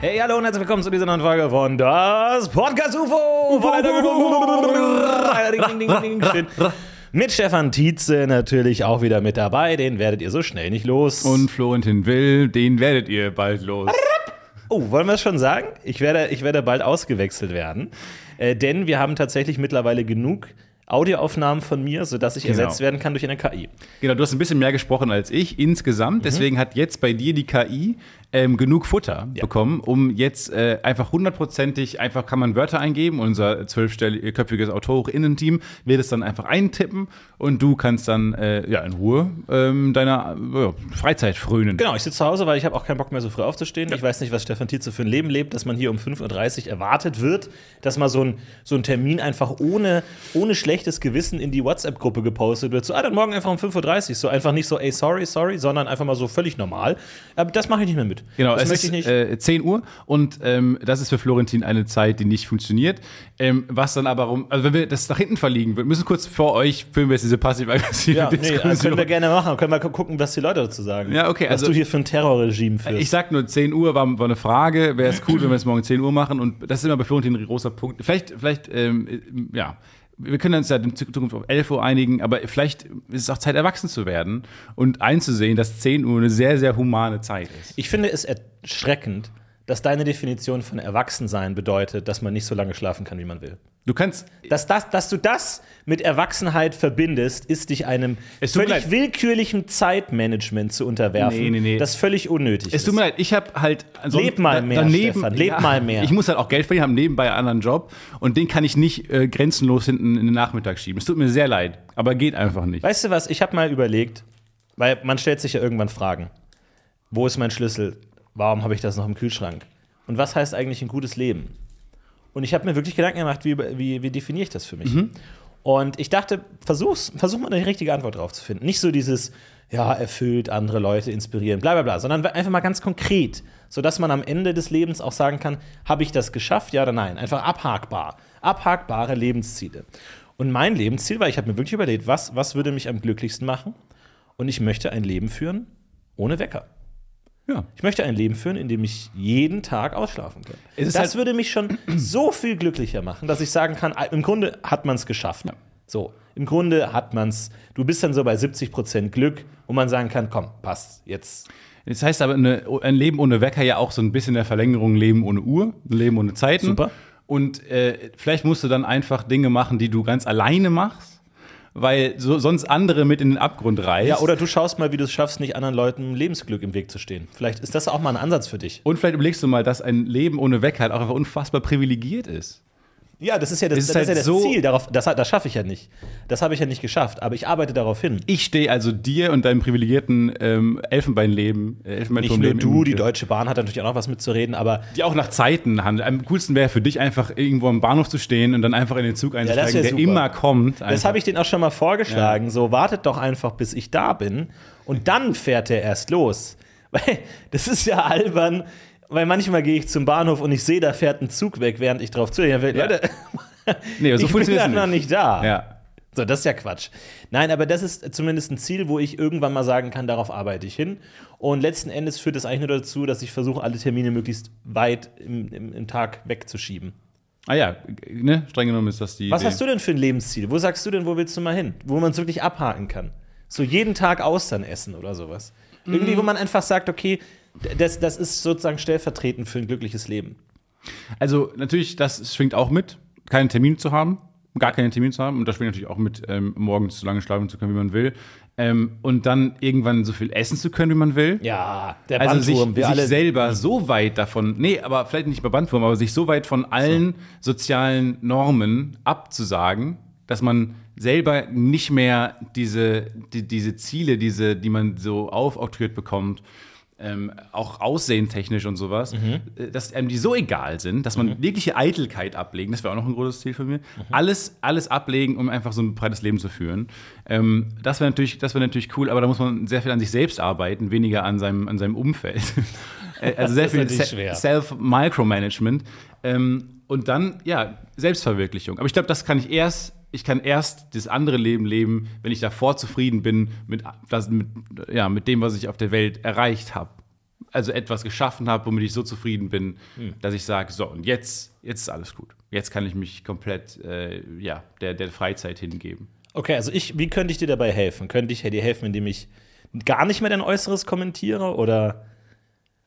Hey, hallo und herzlich willkommen zu dieser neuen Folge von Das Podcast UFO. Mit Stefan Tietze natürlich auch wieder mit dabei. Den werdet ihr so schnell nicht los. Und Florentin Will, den werdet ihr bald los. Oh, wollen wir es schon sagen? Ich werde, ich werde bald ausgewechselt werden. Äh, denn wir haben tatsächlich mittlerweile genug Audioaufnahmen von mir, sodass ich Genau. ersetzt werden kann durch eine KI. Genau, du hast ein bisschen mehr gesprochen als ich insgesamt. Deswegen hat jetzt bei dir die KI ähm, genug Futter Ja. bekommen, um jetzt äh, einfach hundertprozentig, einfach kann man Wörter eingeben. Unser zwölfköpfiges AutorInnen-Team wird es dann einfach eintippen und du kannst dann äh, ja, in Ruhe ähm, deiner äh, Freizeit frönen. Genau, ich sitze zu Hause, weil ich habe auch keinen Bock mehr so früh aufzustehen. Ich weiß nicht, was Stefan Tietze für ein Leben lebt, dass man hier um 5.30 Uhr erwartet wird, dass mal so ein, so ein Termin einfach ohne, ohne schlechtes Gewissen in die WhatsApp-Gruppe gepostet wird. So, ah, dann morgen einfach um 5.30 Uhr. So einfach nicht so, ey, sorry, sorry, sondern einfach mal so völlig normal. Aber das mache ich nicht mehr mit. Genau, das es ist. Äh, 10 Uhr und ähm, das ist für Florentin eine Zeit, die nicht funktioniert. Ähm, was dann aber um, also wenn wir das nach hinten verlegen, wir müssen kurz vor euch filmen wir jetzt diese passiv-aggressive ja, nee, Diskussion. also können wir gerne machen. Können wir gucken, was die Leute dazu sagen. Ja, okay, Was also- du hier für ein Terrorregime führst. ich sag nur, 10 Uhr war, war eine Frage. Wäre es cool, wenn wir es morgen 10 Uhr machen? Und das ist immer bei Florentin ein großer Punkt. Vielleicht, vielleicht, ähm, äh, ja. Wir können uns ja in Zukunft auf 11 Uhr einigen, aber vielleicht ist es auch Zeit, erwachsen zu werden und einzusehen, dass 10 Uhr eine sehr, sehr humane Zeit ist. Ich finde es erschreckend, dass deine Definition von Erwachsensein bedeutet, dass man nicht so lange schlafen kann, wie man will. Du kannst, Dass, das, dass du das mit Erwachsenheit verbindest, ist dich einem Es völlig leid. willkürlichen Zeitmanagement zu unterwerfen, Nee, nee, nee. das völlig unnötig Es ist. tut mir leid, ich habe halt. also Leb mal mehr, Stefan, leb mal mehr. Ich muss halt auch Geld verdienen, habe nebenbei einen anderen Job und den kann ich nicht äh, grenzenlos hinten in den Nachmittag schieben. Es tut mir sehr leid, aber geht einfach nicht. Weißt du was, ich habe mal überlegt, weil man stellt sich ja irgendwann Fragen. Wo ist mein Schlüssel? Warum habe ich das noch im Kühlschrank? Und was heißt eigentlich ein gutes Leben? Und ich habe mir wirklich Gedanken gemacht, wie, wie, wie definiere ich das für mich? Und ich dachte, versuch's, versuch mal eine richtige Antwort drauf zu finden. Nicht so dieses, ja, erfüllt, andere Leute inspirieren, bla bla bla, sondern einfach mal ganz konkret, sodass man am Ende des Lebens auch sagen kann, habe ich das geschafft, ja oder nein? Einfach abhakbar. Abhakbare Lebensziele. Und mein Lebensziel war, ich habe mir wirklich überlegt, was, was würde mich am glücklichsten machen? Und ich möchte ein Leben führen ohne Wecker. Ja. Ich möchte ein Leben führen, in dem ich jeden Tag ausschlafen kann. Das halt- würde mich schon so viel glücklicher machen, dass ich sagen kann, im Grunde hat man es geschafft. So, im Grunde hat man es. Du bist dann so bei 70% Glück, wo man sagen kann, komm, passt, jetzt. Das heißt aber, eine, ein Leben ohne Wecker ja auch so ein bisschen der Verlängerung Leben ohne Uhr, ein Leben ohne Zeiten. Super. Und äh, vielleicht musst du dann einfach Dinge machen, die du ganz alleine machst, weil so, sonst andere mit in den Abgrund reißt. Ja, oder du schaust mal, wie du es schaffst, nicht anderen Leuten Lebensglück im Weg zu stehen. Vielleicht ist das auch mal ein Ansatz für dich. Und vielleicht überlegst du mal, dass ein Leben ohne Wecker halt auch einfach unfassbar privilegiert ist. Ja, das ist ja das, ist das, halt ist ja das so- Ziel. Darauf, das das schaffe ich ja nicht. Das habe ich ja nicht geschafft, aber ich arbeite darauf hin. Ich stehe also dir und deinem privilegierten ähm, Elfenbeinleben, äh, Nicht nur du, die Deutsche Bahn hat natürlich auch noch was mitzureden, aber die auch nach Zeiten handelt. Am coolsten wäre für dich einfach irgendwo am Bahnhof zu stehen und dann einfach in den Zug einzusteigen, wär der super. immer kommt. Das habe ich denen auch schon mal vorgeschlagen. So, wartet doch einfach, bis ich da bin. Und dann fährt er erst los. Weil das ist ja albern, weil manchmal gehe ich zum Bahnhof und ich sehe, da fährt ein Zug weg, während ich drauf zu. Ja, Leute, Nee, so ich bin dann noch nicht. da. Ja. So, das ist ja Quatsch. Nein, aber das ist zumindest ein Ziel, wo ich irgendwann mal sagen kann, darauf arbeite ich hin. Und letzten Endes führt das eigentlich nur dazu, dass ich versuche, alle Termine möglichst weit im, im, im Tag wegzuschieben. Ah ja, ne? streng genommen ist das die Was Idee. hast du denn für ein Lebensziel? Wo sagst du denn, wo willst du mal hin? Wo man es wirklich abhaken kann. So jeden Tag Austern essen oder sowas. Irgendwie, Mhm. wo man einfach sagt, okay, das, das ist sozusagen stellvertretend für ein glückliches Leben. Also natürlich, das schwingt auch mit, keinen Termin zu haben, gar keinen Termin zu haben. Und das schwingt natürlich auch mit, ähm, morgens so lange schlafen zu können, wie man will. Ähm, und dann irgendwann so viel essen zu können, wie man will. Ja, der Also sich, Bandwurm, wir sich selber so weit davon, nee, aber vielleicht nicht bei Bandwurm, aber sich so weit von allen sozialen Normen abzusagen, dass man selber nicht mehr diese, die, diese Ziele, diese, die man so aufoktroyiert bekommt, ähm, auch aussehentechnisch und sowas, Mhm. äh, dass einem die so egal sind, dass man jegliche Eitelkeit ablegen, das wäre auch noch ein großes Ziel von mir, alles, alles ablegen, um einfach so ein breites Leben zu führen. Ähm, das wäre natürlich, das wäre natürlich cool, aber da muss man sehr viel an sich selbst arbeiten, weniger an seinem, an seinem Umfeld. Äh, also sehr viel Se-. Self-Micromanagement. Ähm, und dann, ja, Selbstverwirklichung. Aber ich glaube, das kann ich erst, ich kann erst das andere Leben leben, wenn ich davor zufrieden bin mit, das, mit, ja, mit dem, was ich auf der Welt erreicht habe. Also etwas geschaffen habe, womit ich so zufrieden bin, Hm. dass ich sage, so, und jetzt, jetzt ist alles gut. Jetzt kann ich mich komplett, äh, ja, der, der Freizeit hingeben. Okay, also ich, wie könnte ich dir dabei helfen? Könnte ich dir helfen, indem ich gar nicht mehr dein Äußeres kommentiere? Oder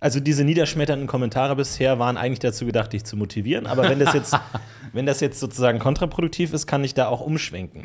also diese niederschmetternden Kommentare bisher waren eigentlich dazu gedacht, dich zu motivieren. Aber wenn das jetzt, wenn das jetzt sozusagen kontraproduktiv ist, kann ich da auch umschwenken.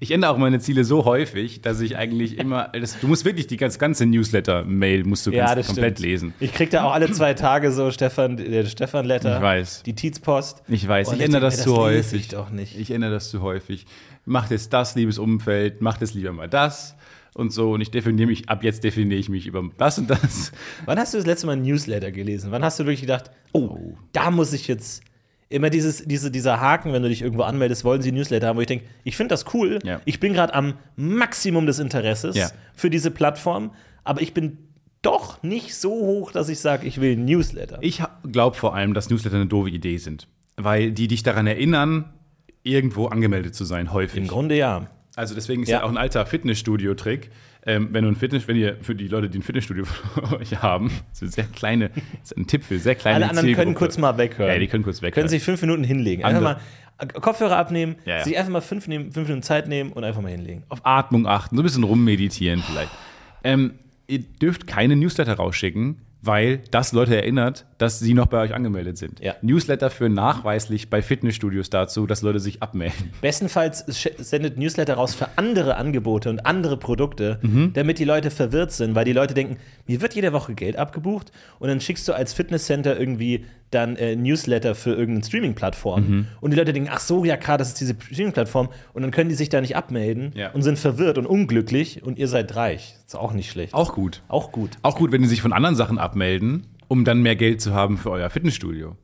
Ich ändere auch meine Ziele so häufig, dass ich eigentlich immer, das, du musst wirklich die ganz, ganze Newsletter-Mail musst du ganz, komplett lesen. Ich krieg da auch alle zwei Tage so Stefan, der Stefan-Letter. Ich weiß. Die Tietz-Post. Ich weiß, Und ich ändere das mir, zu häufig. Ich doch nicht. Ich ändere das zu häufig. Macht jetzt das, liebes Umfeld, macht es lieber mal das und so. Und ich definiere mich, ab jetzt definiere ich mich über das und das. Wann hast du das letzte Mal ein Newsletter gelesen? Wann hast du wirklich gedacht, oh, da muss ich jetzt immer dieses, diese, dieser Haken, wenn du dich irgendwo anmeldest, wollen sie Newsletter haben, wo ich denke, ich finde das cool. Ja. Ich bin gerade am Maximum des Interesses Ja. für diese Plattform, aber ich bin doch nicht so hoch, dass ich sage, ich will ein Newsletter. Ich glaube vor allem, dass Newsletter eine doofe Idee sind. Weil die dich daran erinnern, irgendwo angemeldet zu sein, häufig. Im Grunde ja. Also deswegen ist Ja. ja, auch ein alter Fitnessstudio-Trick. Ähm, wenn du ein Fitness, wenn ihr für die Leute, die ein Fitnessstudio für euch haben, ein sehr kleine, ist ein Tipp für sehr kleine Alle anderen können Zielgruppe. kurz mal weghören. Ja, die können kurz weghören. Können sich fünf Minuten hinlegen. Einfach Andere- mal Kopfhörer abnehmen, Ja, ja. sich einfach mal fünf, nehmen, fünf Minuten Zeit nehmen und einfach mal hinlegen. auf Atmung achten, so ein bisschen rummeditieren vielleicht. Ähm, ihr dürft keine Newsletter rausschicken, weil das Leute erinnert, dass sie noch bei euch angemeldet sind. Ja. Newsletter führen nachweislich bei Fitnessstudios dazu, dass Leute sich abmelden. Bestenfalls sendet Newsletter raus für andere Angebote und andere Produkte, Mhm. damit die Leute verwirrt sind, weil die Leute denken, mir wird jede Woche Geld abgebucht und dann schickst du als Fitnesscenter irgendwie dann äh, Newsletter für irgendeine Streaming-Plattform Mhm. und die Leute denken, ach so, ja klar, das ist diese Streaming-Plattform und dann können die sich da nicht abmelden Ja. und sind verwirrt und unglücklich und ihr seid reich. Ist auch nicht schlecht. Auch gut. Auch gut. Auch gut, wenn die sich von anderen Sachen abmelden, um dann mehr Geld zu haben für euer Fitnessstudio.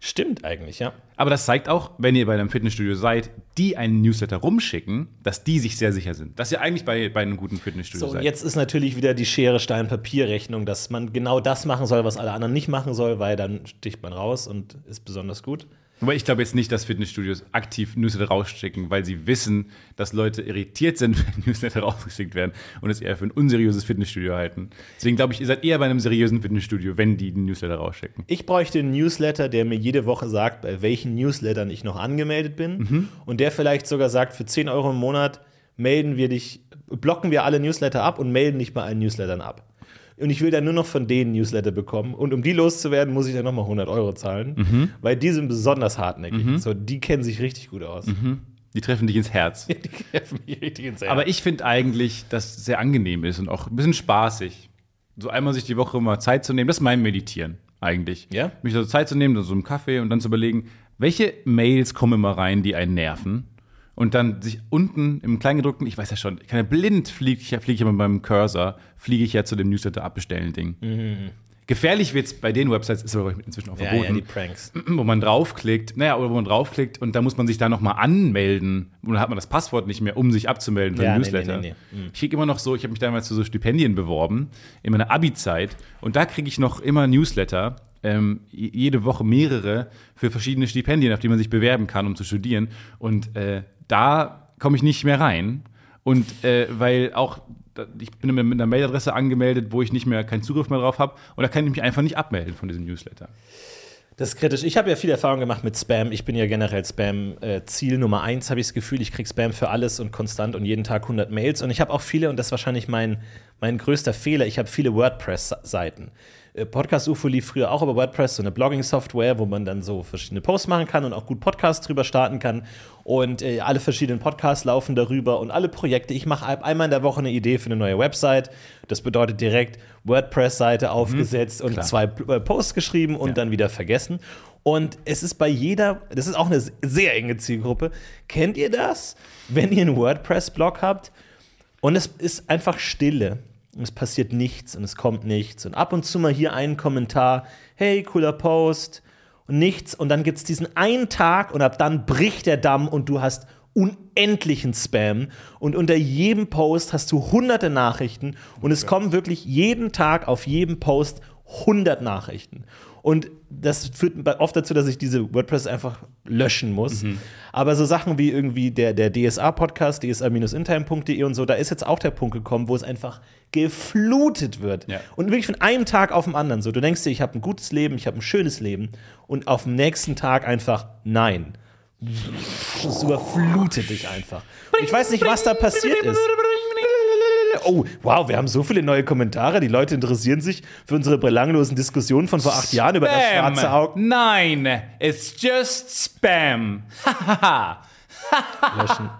Stimmt eigentlich, ja. Aber das zeigt auch, wenn ihr bei einem Fitnessstudio seid, die einen Newsletter rumschicken, dass die sich sehr sicher sind. Dass ihr eigentlich bei, bei einem guten Fitnessstudio So, und seid. jetzt ist natürlich wieder die Schere Stein Papier Rechnung, dass man genau das machen soll, was alle anderen nicht machen soll, weil dann sticht man raus und ist besonders gut. Aber ich glaube jetzt nicht, dass Fitnessstudios aktiv Newsletter rausschicken, weil sie wissen, dass Leute irritiert sind, wenn Newsletter rausgeschickt werden und es eher für ein unseriöses Fitnessstudio halten. Deswegen glaube ich, ihr seid eher bei einem seriösen Fitnessstudio, wenn die den Newsletter rausschicken. Ich bräuchte einen Newsletter, der mir jede Woche sagt, bei welchen Newslettern ich noch angemeldet bin. Und der vielleicht sogar sagt, für 10 Euro im Monat melden wir dich, blocken wir alle Newsletter ab und melden dich bei allen Newslettern ab. Und ich will dann nur noch von denen Newsletter bekommen. Und um die loszuwerden, muss ich dann nochmal 100 Euro zahlen, weil die sind besonders hartnäckig. So, die kennen sich richtig gut aus. Die treffen dich ins Herz. Die treffen mich richtig ins Herz. Aber ich finde eigentlich, dass es sehr angenehm ist und auch ein bisschen spaßig. So einmal sich die Woche mal Zeit zu nehmen, das ist mein Meditieren eigentlich. Ja? Mich so Zeit zu nehmen, so einen Kaffee und dann zu überlegen, welche Mails kommen immer rein, die einen nerven. Und dann sich unten im Kleingedruckten, ich weiß ja schon, ich kann ja blind fliege ich, ja- fliege ich immer beim Cursor, fliege ich ja zu dem Newsletter abbestellen Ding. Gefährlich wird es bei den Websites, ist aber inzwischen auch ja, verboten ja, die Pranks. wo man draufklickt, naja, oder wo man draufklickt und da muss man sich da nochmal anmelden und dann hat man das Passwort nicht mehr, um sich abzumelden für Ja, den Newsletter. nee, nee, nee. Ich kriege immer noch so, ich habe mich damals zu so Stipendien beworben, in meiner Abi-Zeit und da kriege ich noch immer Newsletter, ähm, jede Woche mehrere für verschiedene Stipendien, auf die man sich bewerben kann, um zu studieren und äh, da komme ich nicht mehr rein und äh, weil auch ich bin mit einer Mailadresse angemeldet, wo ich nicht mehr keinen Zugriff mehr drauf habe und da kann ich mich einfach nicht abmelden von diesem Newsletter. Das ist kritisch. Ich habe ja viel Erfahrung gemacht mit Spam. Ich bin ja generell Spam-Ziel Nummer eins, habe ich das Gefühl. Ich kriege Spam für alles und konstant und jeden Tag 100 Mails. Und ich habe auch viele, und das ist wahrscheinlich mein, mein größter Fehler, ich habe viele WordPress-Seiten. Äh, Podcast UFO lief früher auch über WordPress, so eine Blogging-Software, wo man dann so verschiedene Posts machen kann und auch gut Podcasts drüber starten kann. Und äh, alle verschiedenen Podcasts laufen darüber und alle Projekte. Ich mache ein- einmal in der Woche eine Idee für eine neue Website. Das bedeutet direkt WordPress-Seite aufgesetzt und klar. zwei äh, Posts geschrieben und Ja. dann wieder vergessen. Und es ist bei jeder, das ist auch eine sehr enge Zielgruppe. Kennt ihr das? Wenn ihr einen WordPress-Blog habt und es ist einfach Stille. Und es passiert nichts und es kommt nichts. Und ab und zu mal hier ein Kommentar, hey, cooler Post und nichts. Und dann gibt es diesen einen Tag und ab dann bricht der Damm und du hast unendlichen Spam. Und unter jedem Post hast du hunderte Nachrichten und es kommen wirklich jeden Tag auf jedem Post 100 Nachrichten. Und das führt oft dazu, dass ich diese WordPress einfach löschen muss. Mhm. Aber so Sachen wie irgendwie der, der DSA-Podcast, dsa-intime.de und so, da ist jetzt auch der Punkt gekommen, wo es einfach geflutet wird. Ja. Und wirklich von einem Tag auf den anderen so. Du denkst dir, ich habe ein gutes Leben, ich habe ein schönes Leben. Und auf dem nächsten Tag einfach nein. Es überflutet dich einfach. Und ich weiß nicht, was da passiert ist. Oh, wow, wir haben so viele neue Kommentare. Die Leute interessieren sich für unsere belanglosen Diskussionen von vor acht Jahren über das schwarze Auge. Nein, it's just Spam. Hahaha. Löschen.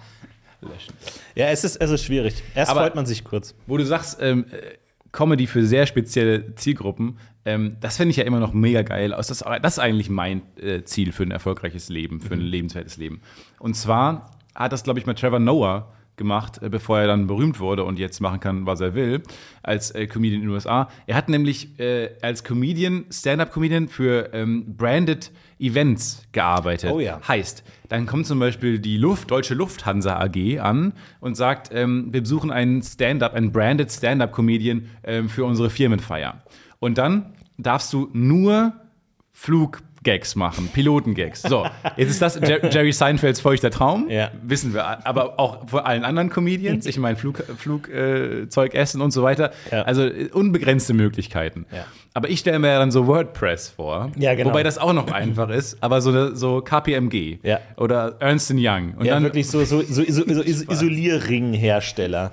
Ja, es ist, es ist schwierig. Erst Aber- freut man sich kurz. Wo du sagst, ähm, äh, Comedy für sehr spezielle Zielgruppen, ähm, das finde ich ja immer noch mega geil. Das, das ist eigentlich mein äh, Ziel für ein erfolgreiches Leben, für ein lebenswertes Leben. Und zwar hat das, glaube ich, mal Trevor Noah gemacht, äh, bevor er dann berühmt wurde und jetzt machen kann, was er will, als äh, Comedian in den USA. Er hat nämlich äh, als Comedian, Stand-up-Comedian für ähm, branded Events gearbeitet. Oh ja. Heißt, dann kommt zum Beispiel die Luft, Deutsche Lufthansa AG an und sagt, ähm, wir besuchen einen Stand-up, einen branded Stand-up-Comedian ähm, für unsere Firmenfeier. Und dann darfst du nur Fluggags machen, Pilotengags. So, jetzt ist das Jer Jerry Seinfelds feuchter Traum, Ja. wissen wir, aber auch von allen anderen Comedians. Ich meine, Flugzeug Flug, äh, essen und so weiter. Ja. Also äh, unbegrenzte Möglichkeiten. Ja. Aber ich stelle mir ja dann so WordPress vor, Ja, genau. wobei das auch noch einfach ist, aber so, so KPMG Ja. oder Ernst Young. Und Ja, dann wirklich so, so, so, so, so Is Isolierringhersteller.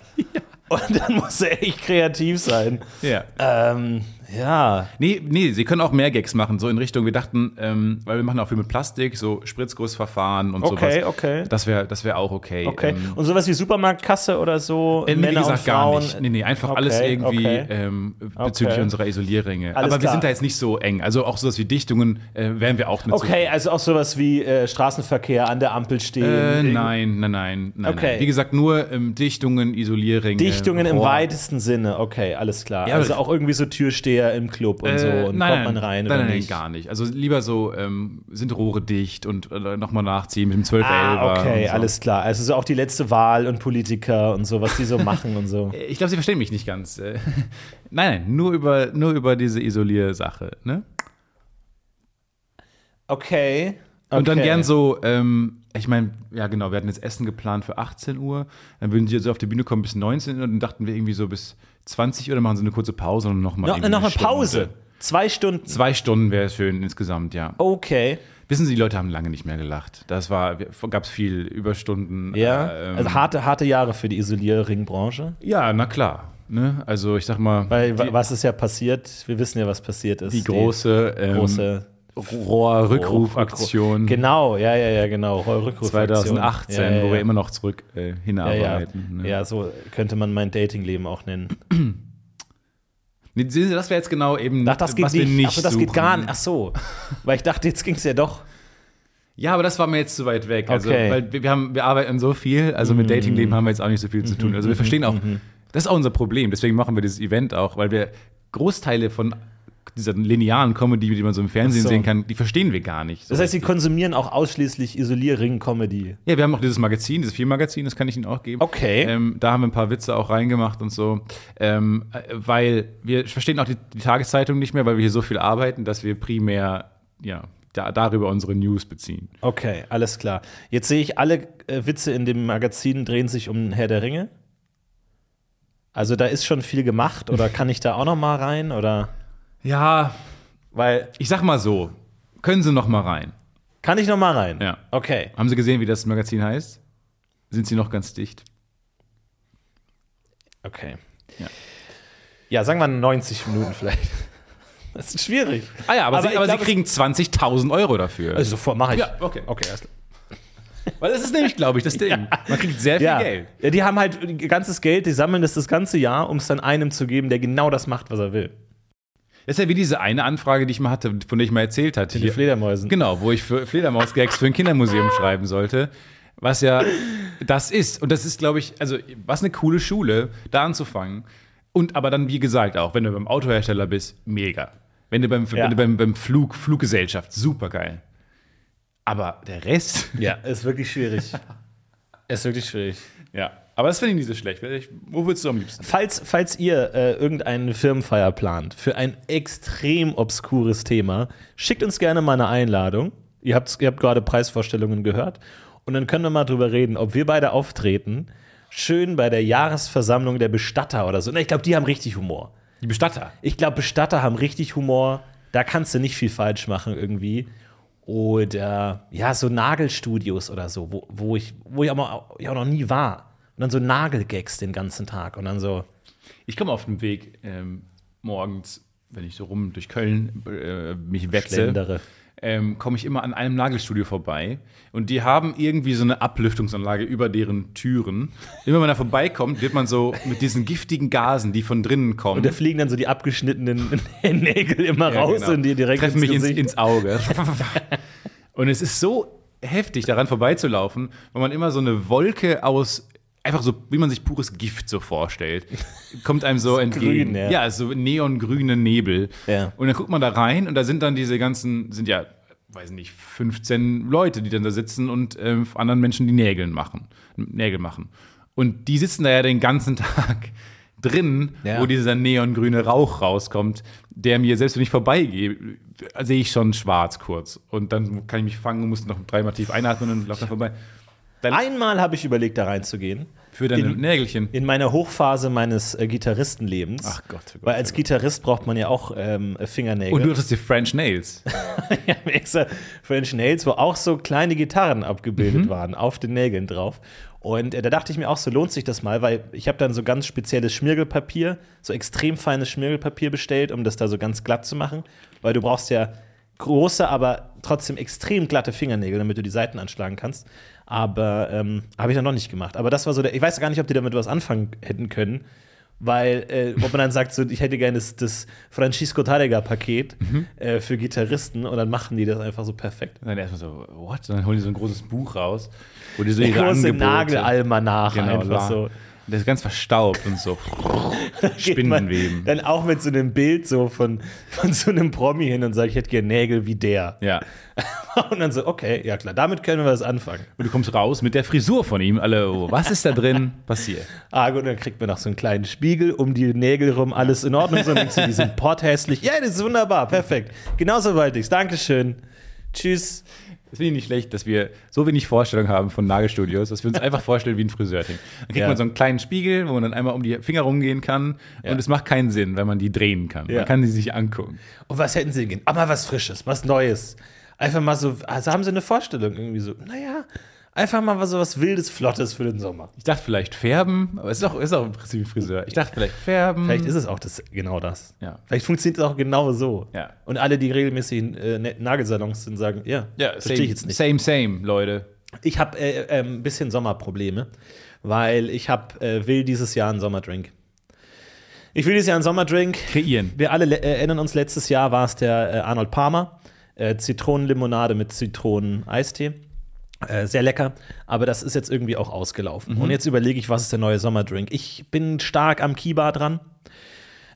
Und dann muss er echt kreativ sein. Ja. Ähm, ja. Nee, nee, sie können auch mehr Gags machen, so in Richtung, wir dachten, ähm, weil wir machen auch viel mit Plastik, so Spritzgussverfahren und Okay, sowas. okay. Das wäre das wär auch okay. Okay. Ähm, Und sowas wie Supermarktkasse oder so? äh, nee, wie Männer gesagt, und gar nicht. Nee, nee, einfach Okay, alles irgendwie okay. ähm, bezüglich Okay. unserer Isolierringe. Alles Aber wir klar. sind da jetzt nicht so eng. Also auch sowas wie Dichtungen äh, wären wir auch nicht Okay, also auch sowas wie äh, Straßenverkehr an der Ampel stehen. so. Äh, nein, nein, nein, nein, Okay. nein. Wie gesagt, nur ähm, Dichtungen, Isolierringe. Dichtungen im Rohr. weitesten Sinne, okay, alles klar. Ja, also auch irgendwie so Türsteher im Club und so Äh, und nein, kommt man nein, rein nein, oder nein, nicht? gar nicht. Also lieber so, ähm, sind Rohre dicht und äh, nochmal nachziehen mit dem 12 Ah, okay, so. alles klar. Also so auch die letzte Wahl und Politiker und so, was die so machen und so. Ich glaube, Sie verstehen mich nicht ganz. Äh, nein, nein, nur über, nur über diese Isoliersache. Ne? Okay. Und dann okay. gern so, ähm, ich meine, ja genau, wir hatten jetzt Essen geplant für 18 Uhr. Dann würden Sie so auf die Bühne kommen bis 19 Uhr und dann dachten wir irgendwie so bis 20 Uhr, dann machen Sie eine kurze Pause und nochmal. Noch, noch eine Pause. Zwei Stunden. Zwei Stunden wäre schön insgesamt, ja. Okay. Wissen Sie, die Leute haben lange nicht mehr gelacht. Das war, gab es viel Überstunden. Ja. äh, ähm, also harte, harte Jahre für die Isolierringbranche. Ja, na klar. Ne? Also ich sag mal, Weil die, was ist ja passiert? Wir wissen ja, was passiert ist. die große, ähm, große Rohrrückrufaktion Genau, ja, ja, ja, genau. Rückrufaktion. 2018, ja, ja, wo wir ja. immer noch zurück äh, ja, ja. hinarbeiten. Ne? ja, so könnte man mein Datingleben auch nennen. Nee, sehen Sie, das wäre jetzt genau eben, Ach, das geht was wir nicht. nicht Ach so, das suchen. geht gar nicht. Ach so. Weil ich dachte, jetzt ging es ja doch. Ja, aber das war mir jetzt zu weit weg. Also, Okay. Mhm. weil wir, haben, wir arbeiten so viel, also mit Datingleben haben wir jetzt auch nicht so viel zu tun. Also wir verstehen auch, das ist auch unser Problem. Deswegen machen wir dieses Event auch, weil wir Großteile von dieser linearen Comedy, die man so im Fernsehen so. sehen kann, die verstehen wir gar nicht. So Das heißt, sie konsumieren auch ausschließlich Isolierring-Comedy. ja, wir haben auch dieses Magazin, dieses Filmmagazin, das kann ich Ihnen auch geben. Okay. Ähm, da haben wir ein paar Witze auch reingemacht und so. Ähm, äh, weil wir verstehen auch die, die Tageszeitung nicht mehr, weil wir hier so viel arbeiten, dass wir primär ja, da, darüber unsere News beziehen. Okay, alles klar. Jetzt sehe ich, alle äh, Witze in dem Magazin drehen sich um Herr der Ringe. Also da ist schon viel gemacht oder kann ich da auch noch mal rein oder Ja, weil ich sag mal so, können Sie noch mal rein. kann ich noch mal rein? Ja. Okay. Haben Sie gesehen, wie das Magazin heißt? Sind Sie noch ganz dicht? Okay. Ja. Ja, sagen wir 90 Minuten vielleicht. Das ist schwierig. Ah ja, aber, Aber Sie, aber glaub, Sie kriegen 20.000 Euro dafür. Also sofort mache ich. ja, okay. Okay, erst. Weil das ist nämlich, glaube ich, das Ding. Man kriegt sehr viel Ja. Geld. ja, die haben halt ganzes Geld, die sammeln das das ganze Jahr, um es dann einem zu geben, der genau das macht, was er will. Das ist ja wie diese eine Anfrage, die ich mal hatte, von der ich mal erzählt hatte. Die Fledermäusen. Genau, wo ich für Fledermaus-Gags für ein Kindermuseum schreiben sollte. Was ja das ist. Und das ist, glaube ich, also was eine coole Schule, da anzufangen. Und aber dann, wie gesagt, auch, wenn du beim Autohersteller bist, mega. Wenn du beim, Ja. wenn du beim, beim Flug, Fluggesellschaft, super geil. Aber der Rest, Ja, ist wirklich schwierig. ist wirklich schwierig. ja. Aber das finde ich nicht so schlecht. Wo würdest du am liebsten? Falls, falls ihr äh, irgendeine Firmenfeier plant für ein extrem obskures Thema, schickt uns gerne mal eine Einladung. Ihr habt, ihr habt gerade Preisvorstellungen gehört. Und dann können wir mal drüber reden, ob wir beide auftreten. Schön bei der Jahresversammlung der Bestatter oder so. Na, ich glaube, die haben richtig Humor. Die Bestatter. Ich glaube, Bestatter haben richtig Humor. Da kannst du nicht viel falsch machen irgendwie. Oder ja, so Nagelstudios oder so, wo, wo, ich, wo ich, aber auch, ich auch noch nie war. Und dann so Nagelgags den ganzen Tag. Und dann so, Ich komme auf dem Weg ähm, morgens, wenn ich so rum durch Köln äh, mich Schlendere. ähm, komme ich immer an einem Nagelstudio vorbei. Und die haben irgendwie so eine Ablüftungsanlage über deren Türen. Immer wenn man da vorbeikommt, wird man so mit diesen giftigen Gasen, die von drinnen kommen. Und da fliegen dann so die abgeschnittenen Nägel immer Ja, raus genau. und dir direkt treffen mich ins, ins Auge. und es ist so heftig, daran vorbeizulaufen, weil man immer so eine Wolke aus einfach so, wie man sich pures Gift so vorstellt, kommt einem so entgegen. grün, ja. so neongrüne Nebel. Ja. Und dann guckt man da rein und da sind dann diese ganzen, sind ja, weiß nicht, 15 Leute, die dann da sitzen und ähm, anderen Menschen die Nägel machen, Nägel machen. Und die sitzen da ja den ganzen Tag drin, Ja. wo dieser neongrüne Rauch rauskommt, der mir, selbst wenn ich vorbeigehe, sehe ich schon schwarz kurz. Und dann kann ich mich fangen und muss noch dreimal tief einatmen und laufe da vorbei. Einmal habe ich überlegt, da reinzugehen. Für deine In- Nägelchen. In meiner Hochphase meines äh, Gitarristenlebens. Ach Gott, oh Gott, Weil als Gitarrist braucht man ja auch ähm, Fingernägel. Und du hattest die French Nails. Ich habe extra French Nails, wo auch so kleine Gitarren abgebildet waren, auf den Nägeln drauf. Und äh, da dachte ich mir auch, so lohnt sich das mal, weil ich habe dann so ganz spezielles Schmirgelpapier, so extrem feines Schmirgelpapier bestellt, um das da so ganz glatt zu machen. Weil du brauchst ja große, aber trotzdem extrem glatte Fingernägel, damit du die Seiten anschlagen kannst. Aber ähm, habe ich dann noch nicht gemacht. Aber das war so der, ich weiß gar nicht, ob die damit was anfangen hätten können. Weil, äh, ob man dann sagt, so, ich hätte gerne das, das Francisco Tarrega-Paket äh, für Gitarristen und dann machen die das einfach so perfekt. Und dann erstmal so, what? Und dann holen die so ein großes Buch raus, wo die so ihre große Angebote Nagelalmanach genau, einfach so. Der ist ganz verstaubt und so. Spinnenweben. Dann auch mit so einem Bild so von, von so einem Promi hin und sagt, ich hätte gerne Nägel wie der. Ja. Und dann so, okay, ja klar, damit können wir was anfangen. Und du kommst raus mit der Frisur von ihm. Alle, oh, was ist da drin passiert? Ah gut, dann kriegt man noch so einen kleinen Spiegel um die Nägel rum, alles in Ordnung. So, denkst du, die sind potthässlich. Ja, das ist wunderbar, perfekt. Genauso wollte ich's. Dankeschön. Tschüss. Das finde ich nicht schlecht, dass wir so wenig Vorstellung haben von Nagelstudios, dass wir uns einfach vorstellen wie ein Friseurting. Dann kriegt Ja. man so einen kleinen Spiegel, wo man dann einmal um die Finger rumgehen kann. Ja. Und es macht keinen Sinn, wenn man die drehen kann. Man kann die sich angucken. Und was hätten sie gehen? Ah, mal was Frisches, was Neues. Einfach mal so, also haben sie eine Vorstellung irgendwie so, naja, einfach mal so was Wildes, Flottes für den Sommer. Ich dachte vielleicht färben, aber es ist auch, ist auch im Prinzip Friseur. Ich dachte vielleicht färben. Vielleicht ist es auch das, genau das. Ja. Vielleicht funktioniert es auch genau so. Ja. Und alle, die regelmäßig in äh, Nagelsalons sind, sagen, ja, ja, verstehe ich jetzt nicht. Same, same, Leute. Ich habe äh, äh, ein bisschen Sommerprobleme, weil ich hab, äh, will dieses Jahr einen Sommerdrink. Ich will dieses Jahr einen Sommerdrink. Kreieren. Wir alle le- erinnern uns, letztes Jahr war es der äh, Arnold Palmer. Äh, Zitronenlimonade mit Zitronen-Eistee. Äh, sehr lecker, aber das ist jetzt irgendwie auch ausgelaufen. Und jetzt überlege ich, was ist der neue Sommerdrink? Ich bin stark am Kiba dran.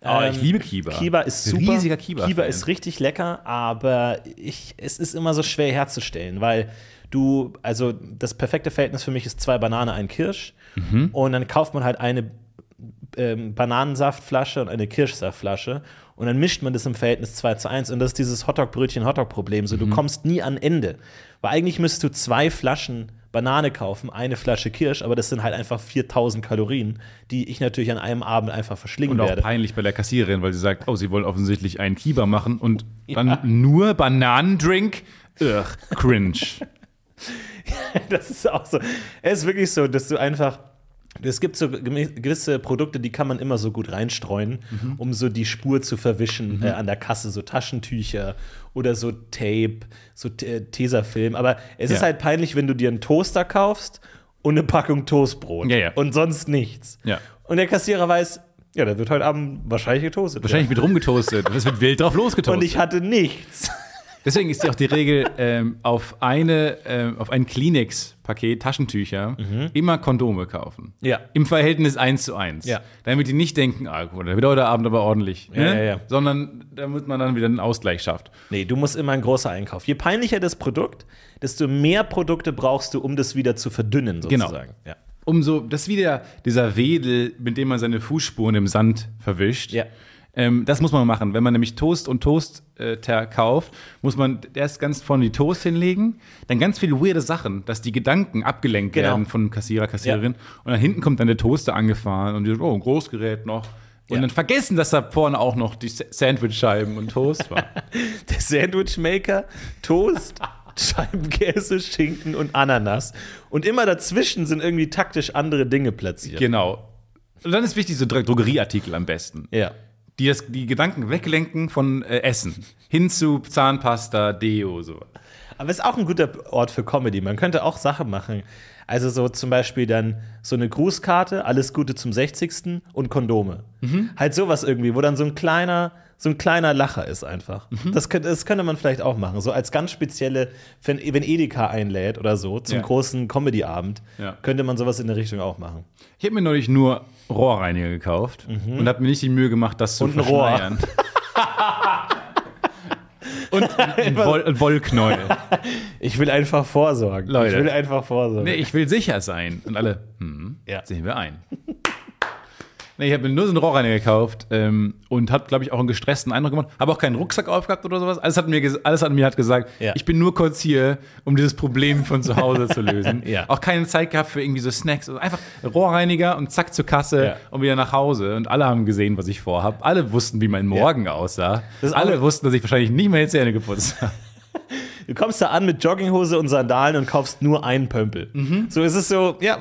Oh, ich Ähm, liebe Kiba. Kiba ist super. Riesiger Kiba. Kiba ist richtig lecker, aber ich, es ist immer so schwer herzustellen, weil du, also das perfekte Verhältnis für mich ist zwei Banane, ein Kirsch. Mhm. Und dann kauft man halt eine ähm, Bananensaftflasche und eine Kirschsaftflasche und dann mischt man das im Verhältnis 2 zu 1 und das ist dieses Hotdog-Brötchen-Hotdog-Problem. So, Mhm. du kommst nie an Ende. Weil eigentlich müsstest du zwei Flaschen Banane kaufen, eine Flasche Kirsch, aber das sind halt einfach 4000 Kalorien, die ich natürlich an einem Abend einfach verschlingen Und auch werde. peinlich bei der Kassiererin, weil sie sagt, oh, sie wollen offensichtlich einen Kiba machen und dann nur Bananendrink. Ugh, cringe. Das ist auch so. Es ist wirklich so, dass du einfach. Es gibt so gewisse Produkte, die kann man immer so gut reinstreuen, um so die Spur zu verwischen äh, an der Kasse, so Taschentücher oder so Tape, so äh, Tesafilm. Aber es ist Ja. halt peinlich, wenn du dir einen Toaster kaufst und eine Packung Toastbrot Ja, ja. und sonst nichts. Und der Kassierer weiß, ja, da wird heute Abend wahrscheinlich getoastet. Wahrscheinlich wird rumgetoastet und es wird wild drauf Und losgetoastet. ich hatte nichts. Deswegen ist ja auch die Regel ähm, auf eine, ähm, auf ein Kleenex-Paket Taschentücher immer Kondome kaufen. Mhm. Ja. Im Verhältnis 1 zu 1. Ja. Damit die nicht denken, ah, gut, da wird heute Abend aber ordentlich. Ja, ne? ja, ja. Sondern damit man dann wieder einen Ausgleich schafft. Nee, du musst immer ein großer Einkauf. Je peinlicher das Produkt, desto mehr Produkte brauchst du, um das wieder zu verdünnen, Genau. sozusagen. Ja. Umso, das ist wieder dieser Wedel, mit dem man seine Fußspuren im Sand verwischt. Ja. Ähm, das muss man machen. Wenn man nämlich Toast und Toaster kauft, muss man erst ganz vorne die Toast hinlegen, dann ganz viele weirde Sachen, dass die Gedanken abgelenkt Genau. werden von Kassierer, Kassiererin. Und dann hinten kommt dann der Toaster angefahren und die so, oh, ein Großgerät noch. Und Ja. dann vergessen, dass da vorne auch noch die Sa- Sandwichscheiben und Toast war. Der Sandwichmaker, Toast, Scheibenkäse, Schinken und Ananas. Und immer dazwischen sind irgendwie taktisch andere Dinge platziert. genau. Und dann ist wichtig, so Dro- Drogerieartikel am besten. Ja. Die das, die Gedanken weglenken von äh, Essen hin zu Zahnpasta, Deo, so. Aber es ist auch ein guter Ort für Comedy. Man könnte auch Sachen machen. Also so zum Beispiel dann so eine Grußkarte, alles Gute zum 60. und Kondome. Halt sowas irgendwie, wo dann so ein kleiner, so ein kleiner Lacher ist einfach. Das, könnte, das könnte man vielleicht auch machen. So als ganz spezielle, wenn, wenn Edeka einlädt oder so zum Ja. großen Comedy-Abend, Ja. könnte man sowas in der Richtung auch machen. Ich habe mir neulich nur Rohrreiniger gekauft und habe mir nicht die Mühe gemacht, das zu Und verschleiern. und ein Woll ein Wollknäuel. Ich will einfach vorsorgen. Leute. Ich will einfach vorsorgen. Nee, ich will sicher sein. Und alle, hm, Ja. sehen wir ein. Nee, ich habe mir nur so einen Rohrreiniger gekauft ähm, und habe, glaube ich, auch einen gestressten Eindruck gemacht. Habe auch keinen Rucksack aufgehabt oder sowas. Alles hat mir, alles an mir hat gesagt, Ja. ich bin nur kurz hier, um dieses Problem von zu Hause zu lösen. Ja. Auch keine Zeit gehabt für irgendwie so Snacks. Also einfach Rohrreiniger und zack zur Kasse Ja. und wieder nach Hause. Und alle haben gesehen, was ich vorhab. Alle wussten, wie mein Morgen aussah. Alle wussten, dass ich wahrscheinlich nicht meine Zähne geputzt habe. Du kommst da an mit Jogginghose und Sandalen und kaufst nur einen Pömpel. Mhm. So ist es so, ja,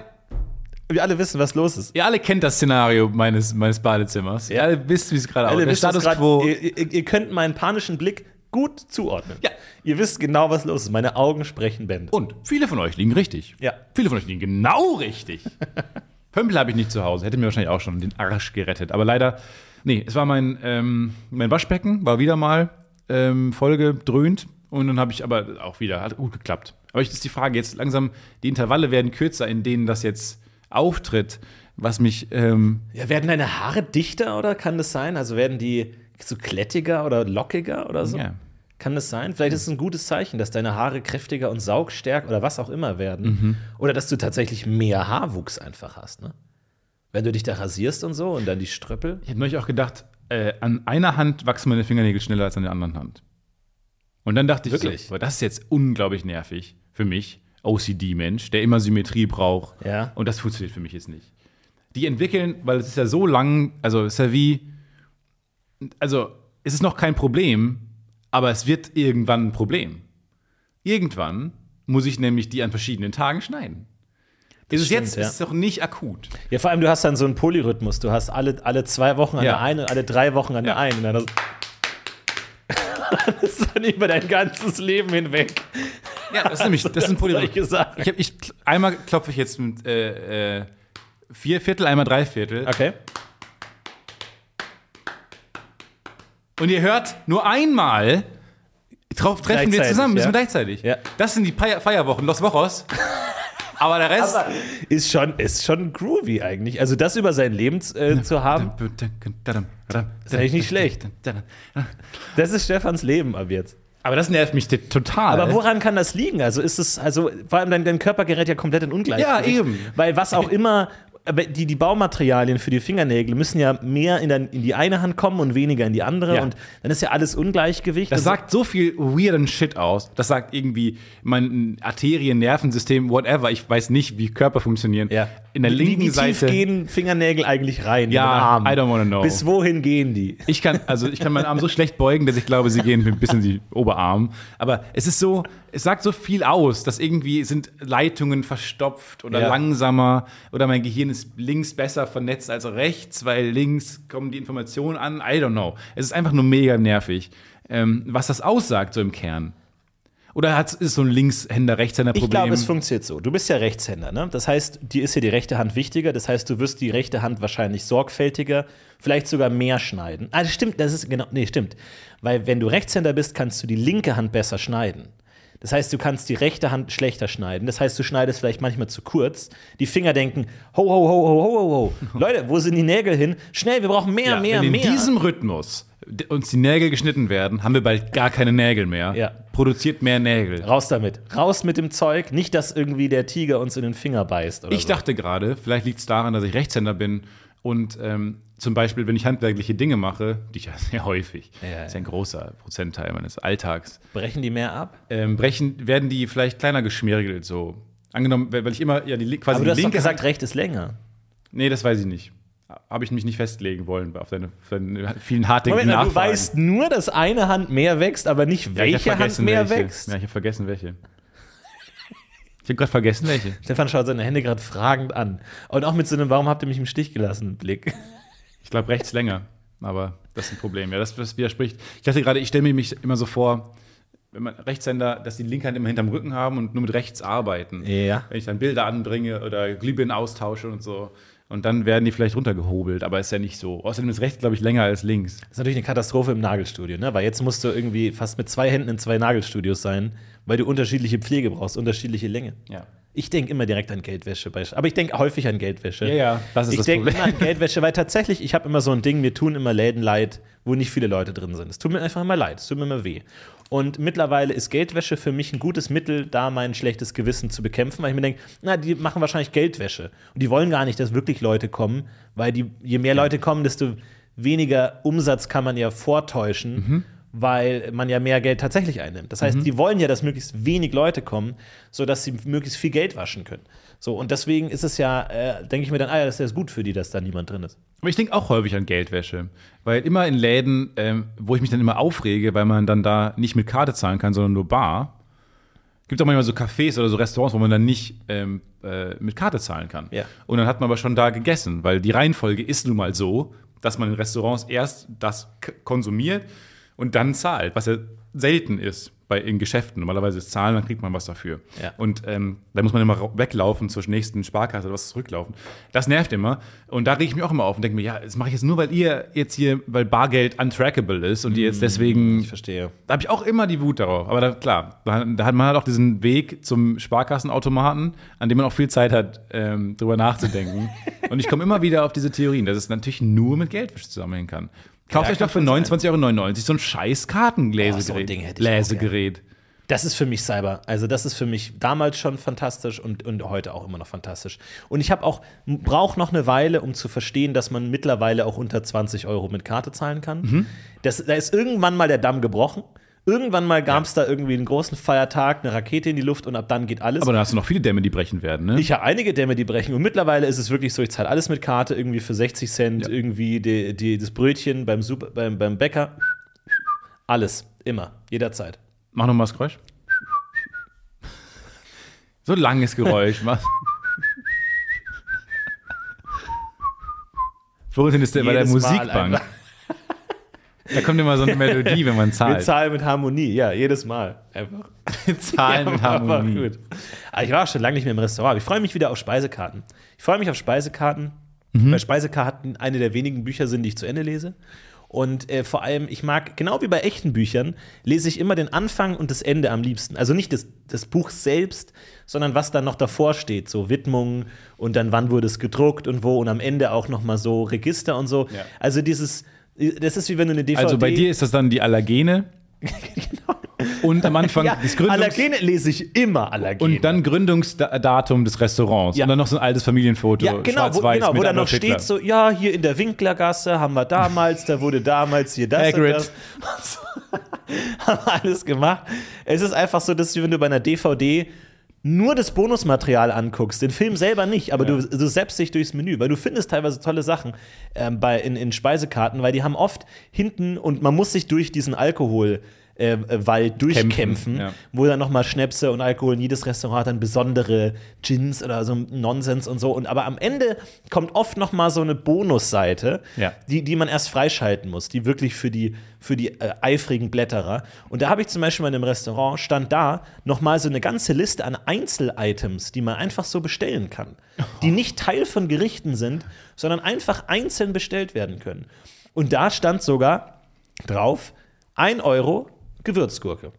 wir alle wissen, was los ist. Ihr alle kennt das Szenario meines, meines Badezimmers. Ihr alle wisst, wie es gerade aussieht. Der Status grad- quo. Ihr, ihr, ihr könnt meinen panischen Blick gut zuordnen. Ja. Ihr wisst genau, was los ist. Meine Augen sprechen Bände. Und viele von euch liegen richtig. Ja. Viele von euch liegen genau richtig. Pömpel habe ich nicht zu Hause. Hätte mir wahrscheinlich auch schon den Arsch gerettet. Aber leider, nee, es war mein, ähm, mein Waschbecken, war wieder mal ähm, vollgedröhnt. Und dann habe ich aber auch wieder, hat gut geklappt. Aber ich ist die Frage jetzt langsam, die Intervalle werden kürzer, in denen das jetzt auftritt, was mich, ähm, Ja, werden deine Haare dichter oder kann das sein? Also werden die so klettiger oder lockiger oder so? Ja. Kann das sein? Vielleicht ist es ein gutes Zeichen, dass deine Haare kräftiger und saugstärker oder was auch immer werden. Mhm. Oder dass du tatsächlich mehr Haarwuchs einfach hast, ne? Wenn du dich da rasierst und so und dann die Ströppel. Ich habe neulich auch gedacht, äh, an einer Hand wachsen meine Fingernägel schneller als an der anderen Hand. Und dann dachte ich, Wirklich? so, das ist jetzt unglaublich nervig für mich, OCD-Mensch, der immer Symmetrie braucht. Ja. Und das funktioniert für mich jetzt nicht. Die entwickeln, weil es ist ja so lang, also es ist ja wie, also es ist noch kein Problem, aber es wird irgendwann ein Problem. Irgendwann muss ich nämlich die an verschiedenen Tagen schneiden. ist es stimmt, jetzt ja. ist es doch nicht akut. Ja, vor allem, du hast dann so einen Polyrhythmus. Du hast alle, alle zwei Wochen an Ja. der einen und alle drei Wochen an der Ja. einen. Und dann das ist dann über dein ganzes Leben hinweg. Ja, das ist nämlich, das ist ein Sachen. Ich hab, ich, einmal klopfe ich jetzt mit äh, äh, vier Viertel, einmal drei Viertel. Okay. Und ihr hört nur einmal, drauf treffen wir zusammen, müssen wir ja. gleichzeitig. Ja. Das sind die Feier Feierwochen, Los Wochos. Aber der Rest. Ist schon, ist schon groovy eigentlich. Also das über sein Leben äh, zu haben, Das ist eigentlich nicht schlecht. das ist Stefans Leben ab jetzt. Aber das nervt mich total. Aber woran kann das liegen? Also ist es, also vor allem dein, dein Körper gerät ja komplett in Ungleichgewicht. Ja, eben. Weil was auch immer, aber die, die Baumaterialien für die Fingernägel müssen ja mehr in, dein, in die eine Hand kommen und weniger in die andere. Ja. Und dann ist ja alles Ungleichgewicht. Das Und sagt so viel weirden Shit aus. Das sagt irgendwie mein Arterien, Nervensystem, whatever. Ich weiß nicht, wie Körper funktionieren. ja. In der wie, linken wie tief Seite. gehen Fingernägel eigentlich rein? Ja, in den Arm? I don't wanna know. Bis wohin gehen die? Ich kann, also ich kann meinen Arm so schlecht beugen, dass ich glaube, sie gehen bis in die Oberarm. Aber es ist so, es sagt so viel aus, dass irgendwie sind Leitungen verstopft oder Ja. langsamer oder mein Gehirn ist links besser vernetzt als rechts, weil links kommen die Informationen an. I don't know. Es ist einfach nur mega nervig, ähm, was das aussagt so im Kern. Oder hat, ist so ein Linkshänder, Rechtshänder-Problem? Ich glaube, es funktioniert so. Du bist ja Rechtshänder, ne? Das heißt, dir ist ja die rechte Hand wichtiger. Das heißt, du wirst die rechte Hand wahrscheinlich sorgfältiger, vielleicht sogar mehr schneiden. Ah, das stimmt, das ist genau, nee, stimmt. Weil wenn du Rechtshänder bist, kannst du die linke Hand besser schneiden. Das heißt, du kannst die rechte Hand schlechter schneiden. Das heißt, du schneidest vielleicht manchmal zu kurz. Die Finger denken, ho, ho, ho, ho, ho, ho, ho. Leute, wo sind die Nägel hin? Schnell, wir brauchen mehr, ja, mehr, wenn mehr. in diesem Rhythmus uns die Nägel geschnitten werden, haben wir bald gar keine Nägel mehr. Ja. Produziert mehr Nägel. Raus damit. Raus mit dem Zeug. Nicht, dass irgendwie der Tiger uns in den Finger beißt. Oder Ich so. dachte gerade, vielleicht liegt es daran, dass ich Rechtshänder bin und ähm, zum Beispiel, wenn ich handwerkliche Dinge mache, die ich ja sehr häufig, Ja, ist ja ein großer Prozentteil meines Alltags, brechen die mehr ab? ähm, brechen, werden die vielleicht kleiner geschmirgelt so. Angenommen, weil ich immer ja die quasi Aber du hast doch linke gesagt, Hand, recht ist länger. Nee, das weiß ich nicht. Habe ich mich nicht festlegen wollen auf deine, deine vielen Moment, mal, du Nachfragen. weißt nur, dass eine Hand mehr wächst, aber nicht Ja, welche Hand mehr welche. wächst. Ja, ich habe vergessen, welche. Ich habe gerade vergessen, welche. Stefan schaut seine Hände gerade fragend an. Und auch mit so einem Warum habt ihr mich im Stich gelassen Blick. Ich glaube, rechts länger. Aber das ist ein Problem. Ja, das, das widerspricht. Ich dachte gerade, ich stelle mir mich immer so vor, wenn man Rechtshänder, dass die linke Hand immer hinterm Rücken haben und nur mit rechts arbeiten. Ja. Wenn ich dann Bilder anbringe oder Glühbirnen austausche und so. Und dann werden die vielleicht runtergehobelt, aber ist ja nicht so. Außerdem ist rechts, glaube ich, länger als links. Das ist natürlich eine Katastrophe im Nagelstudio, ne? Weil jetzt musst du irgendwie fast mit zwei Händen in zwei Nagelstudios sein, weil du unterschiedliche Pflege brauchst, unterschiedliche Länge. Ja. Ich denke immer direkt an Geldwäsche, aber ich denke häufig an Geldwäsche. Ja, ja, das ist ich das denke Problem. immer an Geldwäsche, weil tatsächlich, ich habe immer so ein Ding, mir tun immer Läden leid, wo nicht viele Leute drin sind. Es tut mir einfach immer leid, es tut mir immer weh. Und mittlerweile ist Geldwäsche für mich ein gutes Mittel, da mein schlechtes Gewissen zu bekämpfen, weil ich mir denke, na, die machen wahrscheinlich Geldwäsche. Und die wollen gar nicht, dass wirklich Leute kommen, weil die, je mehr Leute kommen, desto weniger Umsatz kann man ja vortäuschen, Mhm. Weil man ja mehr Geld tatsächlich einnimmt. Das heißt, die wollen ja, dass möglichst wenig Leute kommen, sodass sie möglichst viel Geld waschen können. So, und deswegen ist es ja, äh, denke ich mir dann, ah ja, das ist ja gut für die, dass da niemand drin ist. Aber ich denke auch häufig an Geldwäsche. Weil immer in Läden, ähm, wo ich mich dann immer aufrege, weil man dann da nicht mit Karte zahlen kann, sondern nur bar, gibt auch manchmal so Cafés oder so Restaurants, wo man dann nicht ähm, äh, mit Karte zahlen kann. Ja. Und dann hat man aber schon da gegessen, weil die Reihenfolge ist nun mal so, dass man in Restaurants erst das konsumiert und dann zahlt, was ja selten ist bei, in Geschäften. Normalerweise ist Zahlen, dann kriegt man was dafür. Ja. Und ähm, da muss man immer weglaufen zur nächsten Sparkasse oder was zurücklaufen. Das nervt immer. Und da rege ich mich auch immer auf und denke mir, ja, das mache ich jetzt nur, weil ihr jetzt hier, weil Bargeld untrackable ist und ihr jetzt deswegen. Ich verstehe. Da habe ich auch immer die Wut darauf. Aber da, klar, da, da hat man halt auch diesen Weg zum Sparkassenautomaten, an dem man auch viel Zeit hat, ähm, drüber nachzudenken. und ich komme immer wieder auf diese Theorien, dass es natürlich nur mit Geldwäsche zusammenhängen kann. Kauft euch doch für schon sein. 29,99 Euro so ein scheiß Kartenlesegerät. so ein Ding hätte ich auch Lesegerät. Das ist für mich Cyber. Also, das ist für mich damals schon fantastisch und, und heute auch immer noch fantastisch. Und ich habe auch, brauche noch eine Weile, um zu verstehen, dass man mittlerweile auch unter 20 Euro mit Karte zahlen kann. Mhm. Das, da ist irgendwann mal der Damm gebrochen. Irgendwann mal gab es da irgendwie einen großen Feiertag, eine Rakete in die Luft und ab dann geht alles. Aber dann hast du noch viele Dämme, die brechen werden, ne? Ich habe einige Dämme, die brechen. Und mittlerweile ist es wirklich so, ich zahle alles mit Karte, irgendwie für 60 Cent, Ja. irgendwie die, die, das Brötchen beim, Super, beim, beim Bäcker. Alles, immer, jederzeit. Mach noch mal das Geräusch. So ein langes Geräusch. Florentin ist der bei der Musikbank. Da kommt immer so eine Melodie, wenn man Wir zahlt. zahlen mit Harmonie, ja, jedes Mal. Einfach. Zahlen mit Ja, aber Harmonie. gut. Aber ich war auch schon lange nicht mehr im Restaurant. aber Ich freue mich wieder auf Speisekarten. Ich freue mich auf Speisekarten, Mhm. weil Speisekarten eine der wenigen Bücher sind, die ich zu Ende lese. Und äh, vor allem, ich mag, genau wie bei echten Büchern, lese ich immer den Anfang und das Ende am liebsten. Also nicht das, das Buch selbst, sondern was dann noch davor steht. So Widmungen und dann wann wurde es gedruckt und wo und am Ende auch noch mal so Register und so. Ja. Also dieses, das ist wie wenn du eine DVD Also bei dir ist das dann die Allergene. Und am Anfang ja, des Gründungs Allergene lese ich immer Allergene. und dann Gründungsdatum des Restaurants. Ja. Und dann noch so ein altes Familienfoto, Ja, genau, wo, genau, wo dann noch Hitler. steht so, ja, hier in der Winklergasse haben wir damals, da wurde damals hier das Hagrid. und das. haben wir alles gemacht. Es ist einfach so, dass du, wenn du bei einer DVD nur das Bonusmaterial anguckst, den Film selber nicht, aber du, du selbst dich durchs Menü, weil du findest teilweise tolle Sachen ähm, bei, in, in Speisekarten, weil die haben oft hinten und man muss sich durch diesen Alkohol äh, äh, Wald durchkämpfen, ja. wo dann nochmal Schnäpse und Alkohol in jedes Restaurant hat dann besondere Gins oder so Nonsens und so. Und aber am Ende kommt oft nochmal so eine Bonusseite, Ja. die, die man erst freischalten muss, die wirklich für die, für die äh, eifrigen Blätterer. Und da habe ich zum Beispiel mal in einem Restaurant, stand da nochmal so eine ganze Liste an Einzelitems, die man einfach so bestellen kann. Die nicht Teil von Gerichten sind, sondern einfach einzeln bestellt werden können. Und da stand sogar drauf, 1 Euro Gewürzgurke.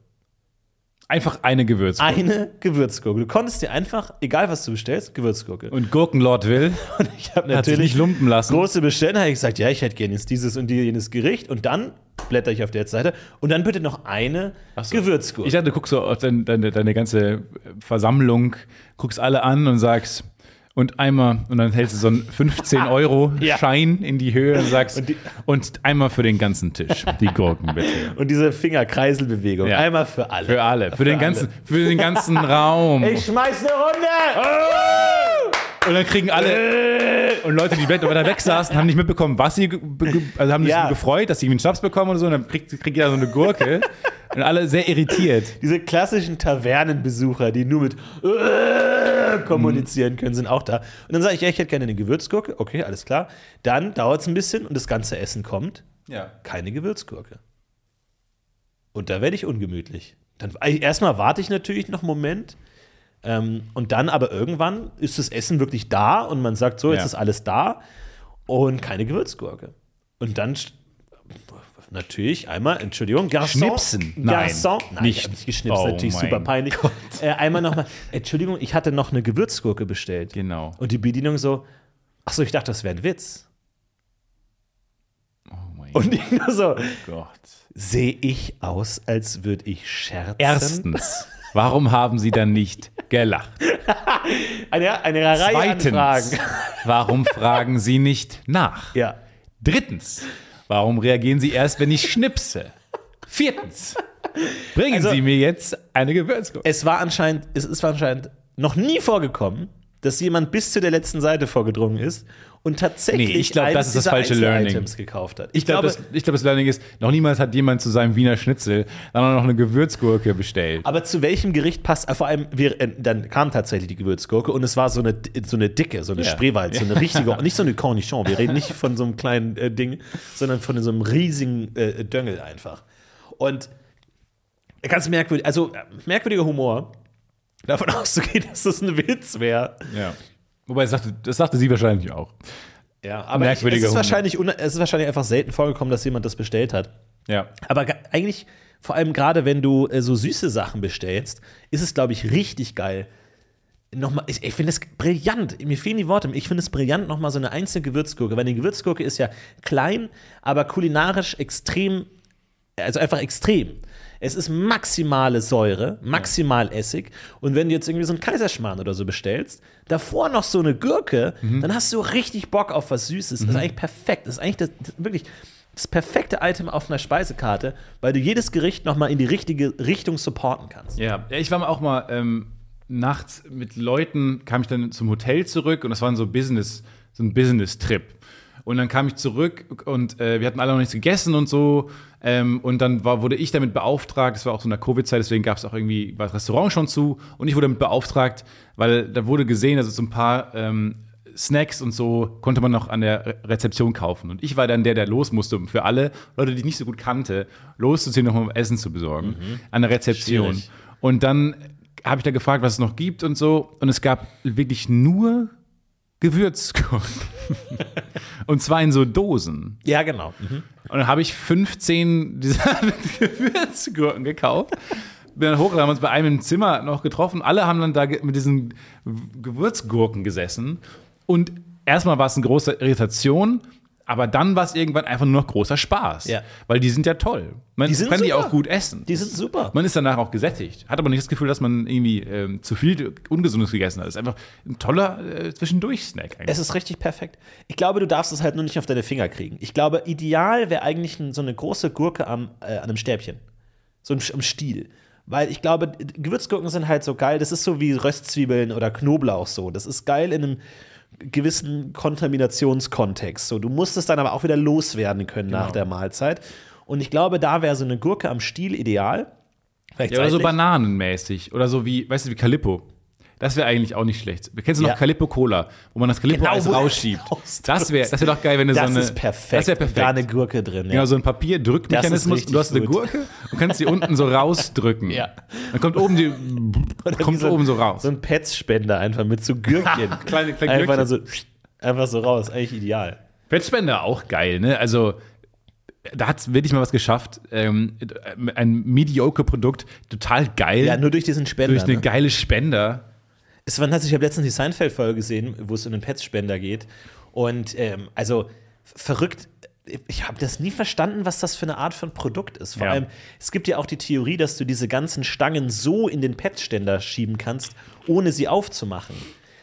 Einfach eine Gewürzgurke. Eine Gewürzgurke. Du konntest dir einfach, egal was du bestellst, Gewürzgurke. Und Gurkenlord will, Und ich habe natürlich lumpen lassen. große Bestellung, habe ich gesagt, ja, ich hätte gerne jetzt dieses und jenes Gericht. Und dann blätter ich auf der Seite und dann bitte noch eine so. Gewürzgurke. Ich dachte, du guckst so auf dein, deine, deine ganze Versammlung, guckst alle an und sagst, und einmal, und dann hältst du so einen 15-Euro-Schein in die Höhe und sagst, Und und, die- einmal für den ganzen Tisch, die Gurken bitte. und diese Fingerkreiselbewegung. Ja. Einmal für alle. Für alle, für, den, alle. ganzen, für den ganzen Raum. Ich schmeiß eine Runde! Und dann kriegen alle und Leute, die weiter weg saßen, haben nicht mitbekommen, was sie, also haben sich Ja. gefreut, dass sie einen Schnaps bekommen oder so. Und dann kriegt, kriegt jeder so eine Gurke. und alle sehr irritiert. Diese klassischen Tavernenbesucher, die nur mit äh, kommunizieren können, sind auch da. Und dann sage ich, ja, ich hätte gerne eine Gewürzgurke. Okay, alles klar. Dann dauert es ein bisschen und das ganze Essen kommt. Ja. Keine Gewürzgurke. Und da werde ich ungemütlich. Dann erstmal warte ich natürlich noch einen Moment. Ähm, und dann aber irgendwann ist das Essen wirklich da und man sagt so, jetzt Ja. ist alles da und keine Gewürzgurke. Und dann natürlich einmal, Entschuldigung, Garçon. Schnipsen? Nein, Garçon. Nein, nicht. ich nicht geschnipst, Oh natürlich super peinlich. Äh, einmal nochmal, Entschuldigung, ich hatte noch eine Gewürzgurke bestellt. Genau. Und die Bedienung so, ach so, ich dachte, das wäre ein Witz. Oh mein Und ich nur so, Gott. sehe ich aus, als würde ich scherzen? Erstens, warum haben sie dann nicht gelacht? Eine, eine Reihe an Zweitens, Fragen. warum fragen sie nicht nach? Ja. Drittens, warum reagieren sie erst, wenn ich schnipse? Viertens, bringen Also- Sie mir jetzt eine Gewürzgurke. Es war anscheinend, es ist anscheinend noch nie vorgekommen, dass jemand bis zu der letzten Seite vorgedrungen ist und tatsächlich Nee, ich glaub, das ist das falsche Learning. Einzel-Items gekauft hat. Ich glaube, das, ich glaub, das Learning ist, noch niemals hat jemand zu seinem Wiener Schnitzel dann auch noch eine Gewürzgurke bestellt. aber zu welchem Gericht passt, äh, vor allem, wir, äh, dann kam tatsächlich die Gewürzgurke und es war so eine, so eine dicke, so eine Ja. Spreewald, so eine richtige, nicht so eine Cornichon, wir reden nicht von so einem kleinen äh, Ding, sondern von so einem riesigen äh, Döngel einfach. Und ganz merkwürdig, also äh, merkwürdiger Humor, davon auszugehen, dass das ein Witz wäre. Ja. Wobei, das sagte, das sagte sie wahrscheinlich auch. Ja, aber ich, es, ist wahrscheinlich, es ist wahrscheinlich einfach selten vorgekommen, dass jemand das bestellt hat. Ja. Aber eigentlich, vor allem gerade wenn du äh, so süße Sachen bestellst, ist es, glaube ich, richtig geil. Nochmal, ich, ich finde es brillant. Mir fehlen die Worte. Ich finde es brillant, nochmal so eine einzelne Gewürzgurke. Weil eine Gewürzgurke ist ja klein, aber kulinarisch extrem, also einfach extrem. Es ist maximale Säure, maximal Essig. Und wenn du jetzt irgendwie so einen Kaiserschmarrn oder so bestellst, davor noch so eine Gurke, dann hast du richtig Bock auf was Süßes. Das ist eigentlich perfekt. Das ist eigentlich das, das, wirklich das perfekte Item auf einer Speisekarte, weil du jedes Gericht nochmal in die richtige Richtung supporten kannst. Ja, ja, ich war auch mal ähm, nachts mit Leuten, kam ich dann zum Hotel zurück und das war so Business, so ein Business-Trip. Und dann kam ich zurück und äh, wir hatten alle noch nichts gegessen und so. Ähm, und dann war, wurde ich damit beauftragt, es war auch so in der Covid-Zeit, deswegen gab es auch irgendwie, war das Restaurant schon zu. Und ich wurde damit beauftragt, weil da wurde gesehen, es so ein paar ähm, Snacks und so konnte man noch an der Re Rezeption kaufen. Und ich war dann der, der los musste, um für alle Leute, die ich nicht so gut kannte, loszuziehen, nochmal Essen zu besorgen. An der Rezeption. Schwierig. Und dann habe ich da gefragt, was es noch gibt und so. Und es gab wirklich nur Gewürzgurken. und zwar in so Dosen. Ja, genau. Und dann habe ich 15 dieser Gewürzgurken gekauft. Bin dann hochgegangen, haben uns bei einem im Zimmer noch getroffen. Alle haben dann da mit diesen Gewürzgurken gesessen. Und erstmal war es eine große Irritation, aber dann war es irgendwann einfach nur noch großer Spaß. Ja. Weil die sind ja toll. Man Die sind kann die super. auch gut essen. Die sind super. Man ist danach auch gesättigt. Hat aber nicht das Gefühl, dass man irgendwie ähm, zu viel Ungesundes gegessen hat. Es ist einfach ein toller äh, Zwischendurch-Snack. eigentlich. Es ist richtig perfekt. Ich glaube, du darfst es halt nur nicht auf deine Finger kriegen. Ich glaube, ideal wäre eigentlich so eine große Gurke am, äh, an einem Stäbchen. So im, im Stiel. Weil ich glaube, Gewürzgurken sind halt so geil. Das ist so wie Röstzwiebeln oder Knoblauch so. Das ist geil in einem gewissen Kontaminationskontext. So, du musst es dann aber auch wieder loswerden können nach Genau. der Mahlzeit. Und ich glaube, da wäre so eine Gurke am Stiel ideal. Vielleicht Ja, oder so bananenmäßig. Oder so wie, weißt du, wie Calippo. Das wäre eigentlich auch nicht schlecht. Kennst du noch Ja. Calippo Cola, wo man das Calippo Genau, Eis rausschiebt? Das wäre das wär doch geil, wenn du Das so eine. ist perfekt. Das wäre perfekt. Da eine Gurke drin. Ja. Genau, so ein Papierdrückmechanismus. Das Du hast eine richtig Gurke und kannst die unten so rausdrücken. Ja. Dann kommt oben die. Oder kommt so oben so raus. So ein Pets-Spender einfach mit so Gürkchen. Kleine- kleine einfach, Gürkchen. so, einfach so raus. Eigentlich ideal. Fettspender auch geil, ne? Also. Da hat es wirklich mal was geschafft. Ähm, ein mediocre Produkt, total geil. Ja, nur durch diesen Spender. durch eine ne? geile Spender. Es war, ich habe letztens die Seinfeld-Folge gesehen, wo es um den Pets-Spender geht. Und ähm, also verrückt. Ich habe das nie verstanden, was das für eine Art von Produkt ist. Vor Ja. allem, es gibt ja auch die Theorie, dass du diese ganzen Stangen so in den Pet-Ständer schieben kannst, ohne sie aufzumachen.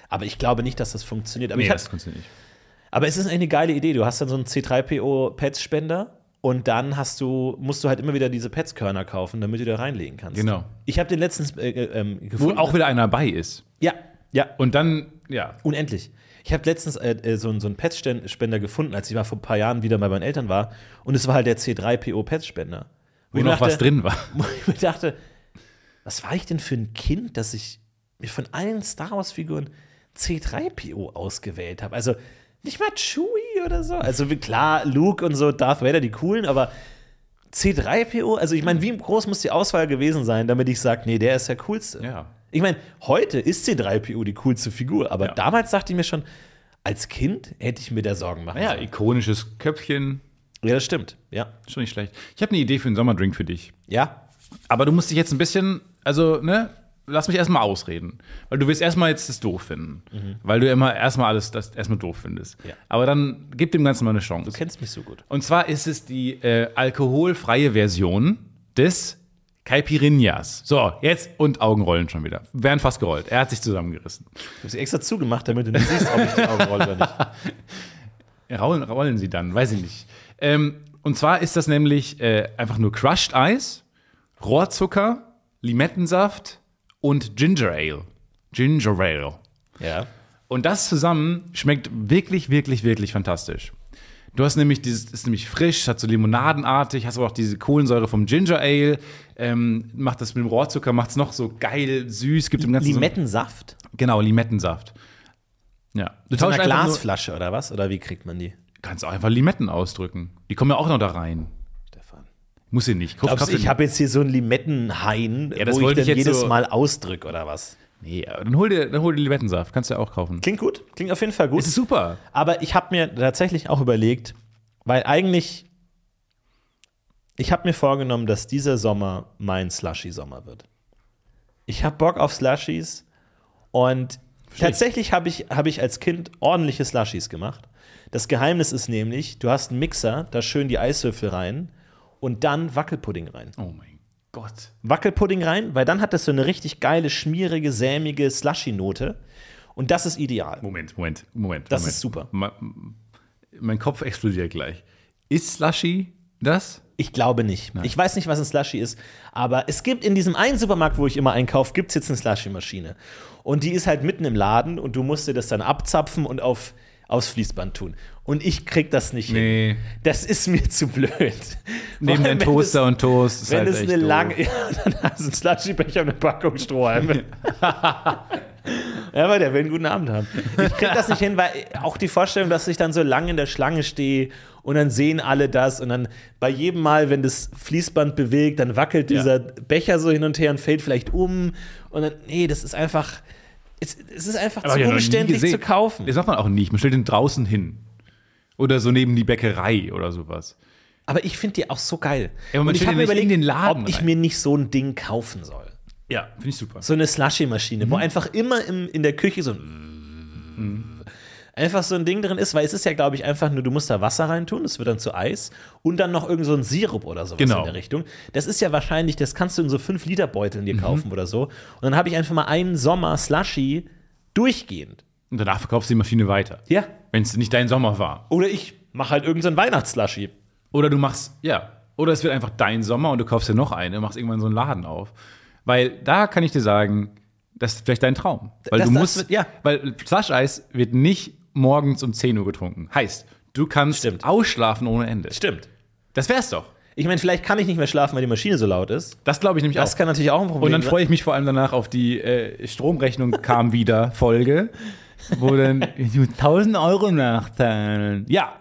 Aber ich glaube nicht, dass das funktioniert. Aber, Nee, ich hab, das funktioniert nicht. aber es ist eine geile Idee. Du hast dann so einen C3PO-Pets-Spender und dann hast du, musst du halt immer wieder diese Petskörner kaufen, damit du da reinlegen kannst. Genau. Ich habe den letztens äh, äh, ähm, Wo gefunden. auch wieder einer dabei ist. ja, ja, Und dann, ja. Unendlich. Ich habe letztens äh, äh, so, einen- so einen Petspender gefunden, als ich mal vor ein paar Jahren wieder bei meinen Eltern war. Und es war halt der C3PO Petspender. Wo noch was drin war. Wo ich mir dachte, was war ich denn für ein Kind, dass ich mir von allen Star Wars-Figuren C3PO ausgewählt habe? Also nicht mal Chewie oder so. Also klar, Luke und so, Darth Vader, die coolen, aber C3PO, also ich meine, wie groß muss die Auswahl gewesen sein, damit ich sage, nee, der ist der coolste. Ja. Ich meine, heute ist C3PO die coolste Figur, aber Ja. damals dachte ich mir schon, als Kind hätte ich mir da Sorgen machen Ja, sollen. ikonisches Köpfchen. Ja, das stimmt. Ja. Schon nicht schlecht. Ich habe eine Idee für einen Sommerdrink für dich. Ja. Aber du musst dich jetzt ein bisschen, also, ne, lass mich erstmal ausreden. Weil du willst erstmal jetzt das doof finden. Weil du immer erstmal alles das erstmal doof findest. Mhm. Ja. Aber dann gib dem Ganzen mal eine Chance. Du kennst mich so gut. Und zwar ist es die äh, alkoholfreie Version des Caipirinhas. So, jetzt und Augenrollen schon wieder. Wären fast gerollt. Er hat sich zusammengerissen. Ich habe sie extra zugemacht, damit du nicht siehst, ob ich die Augen rolle oder nicht. Rollen, rollen sie dann, weiß ich nicht. Ähm, und zwar ist das nämlich äh, einfach nur Crushed Eis, Rohrzucker, Limettensaft und Ginger Ale. Ginger Ale. Ja. Und das zusammen schmeckt wirklich, wirklich, wirklich fantastisch. Du hast nämlich dieses, ist nämlich frisch, hat so limonadenartig, hast aber auch diese Kohlensäure vom Ginger Ale, ähm, macht das mit dem Rohrzucker, macht es noch so geil, süß, gibt dem Ganzen Limettensaft? so, genau, Limettensaft. Ja. Du So eine Glasflasche oder was? Oder wie kriegt man die? kannst auch einfach Limetten ausdrücken. Die kommen ja auch noch da rein. Muss sie nicht. Kauf- Glaubst ich habe jetzt hier so einen Limettenhain, Ja, das wo ich dann ich jedes so- Mal ausdrücke oder was? Nee, dann hol dir, dann hol dir Limettensaft. Kannst du ja auch kaufen. Klingt gut. Klingt auf jeden Fall gut. Es ist super. Aber ich habe mir tatsächlich auch überlegt, weil eigentlich, ich habe mir vorgenommen, dass dieser Sommer mein Slushy-Sommer wird. Ich habe Bock auf Slushies und Versteh ich. tatsächlich habe ich, hab ich als Kind ordentliche Slushies gemacht. Das Geheimnis ist nämlich, du hast einen Mixer, da schön die Eiswürfel rein und dann Wackelpudding rein. Oh mein Gott. Wackelpudding rein, weil dann hat das so eine richtig geile, schmierige, sämige Slushy-Note. Und das ist ideal. Moment, Moment, Moment. Das Moment. ist super. Ma- mein Kopf explodiert gleich. Ist Slushy das? Ich glaube nicht. Ich weiß nicht, was ein Slushy ist, aber es gibt in diesem einen Supermarkt, wo ich immer einkaufe, gibt es jetzt eine Slushy-Maschine. Und die ist halt mitten im Laden und du musst dir das dann abzapfen und auf, aufs Fließband tun. Und ich krieg das nicht hin. Nee. Das ist mir zu blöd. Neben den Toaster es, und Toast ist Wenn halt es echt eine doof. lange. Ja, dann hast du einen Slushy-Becher und eine Packung Strohhalme. Ja, aber der will einen guten Abend haben. Ich krieg das nicht hin, weil auch die Vorstellung, dass ich dann so lange in der Schlange stehe und dann sehen alle das und dann bei jedem Mal, wenn das Fließband bewegt, dann wackelt Ja. dieser Becher so hin und her und fällt vielleicht um und dann, nee, das ist einfach, es, es ist einfach Aber zu umständlich zu kaufen. Das macht man auch nicht. Man stellt den draußen hin. Oder so neben die Bäckerei oder sowas. Aber ich finde die auch so geil. Ja, und ich habe mir überlegt, den Laden ob ich rein. mir nicht so ein Ding kaufen soll. Ja, finde ich super. So eine Slushy-Maschine, Mhm. wo einfach immer im, in der Küche so ein einfach so ein Ding drin ist, weil es ist ja, glaube ich, einfach nur, du musst da Wasser reintun, das wird dann zu Eis und dann noch irgend so ein Sirup oder sowas Genau. in der Richtung. Das ist ja wahrscheinlich, das kannst du in so 5-Liter-Beuteln Mhm. dir kaufen oder so. Und dann habe ich einfach mal einen Sommer Slushy durchgehend. Und danach verkaufst du die Maschine weiter. Ja. Wenn es nicht dein Sommer war. Oder ich mache halt irgendeinen so Weihnachts-Slushy. Oder du machst, ja. Oder es wird einfach dein Sommer und du kaufst dir noch eine und machst irgendwann so einen Laden auf. Weil da kann ich dir sagen, das ist vielleicht dein Traum. Weil Das- du musst, wird- ja. weil Flascheis wird nicht morgens um 10 Uhr getrunken. Heißt, du kannst Stimmt. ausschlafen ohne Ende. Stimmt. Das wär's doch. Ich meine, vielleicht kann ich nicht mehr schlafen, weil die Maschine so laut ist. Das glaube ich nämlich Das auch. kann natürlich auch ein Problem Und dann sein. freue ich mich vor allem danach auf die äh, Stromrechnung kam wieder Folge, wo dann 1000 Euro nachzahlen. Ja,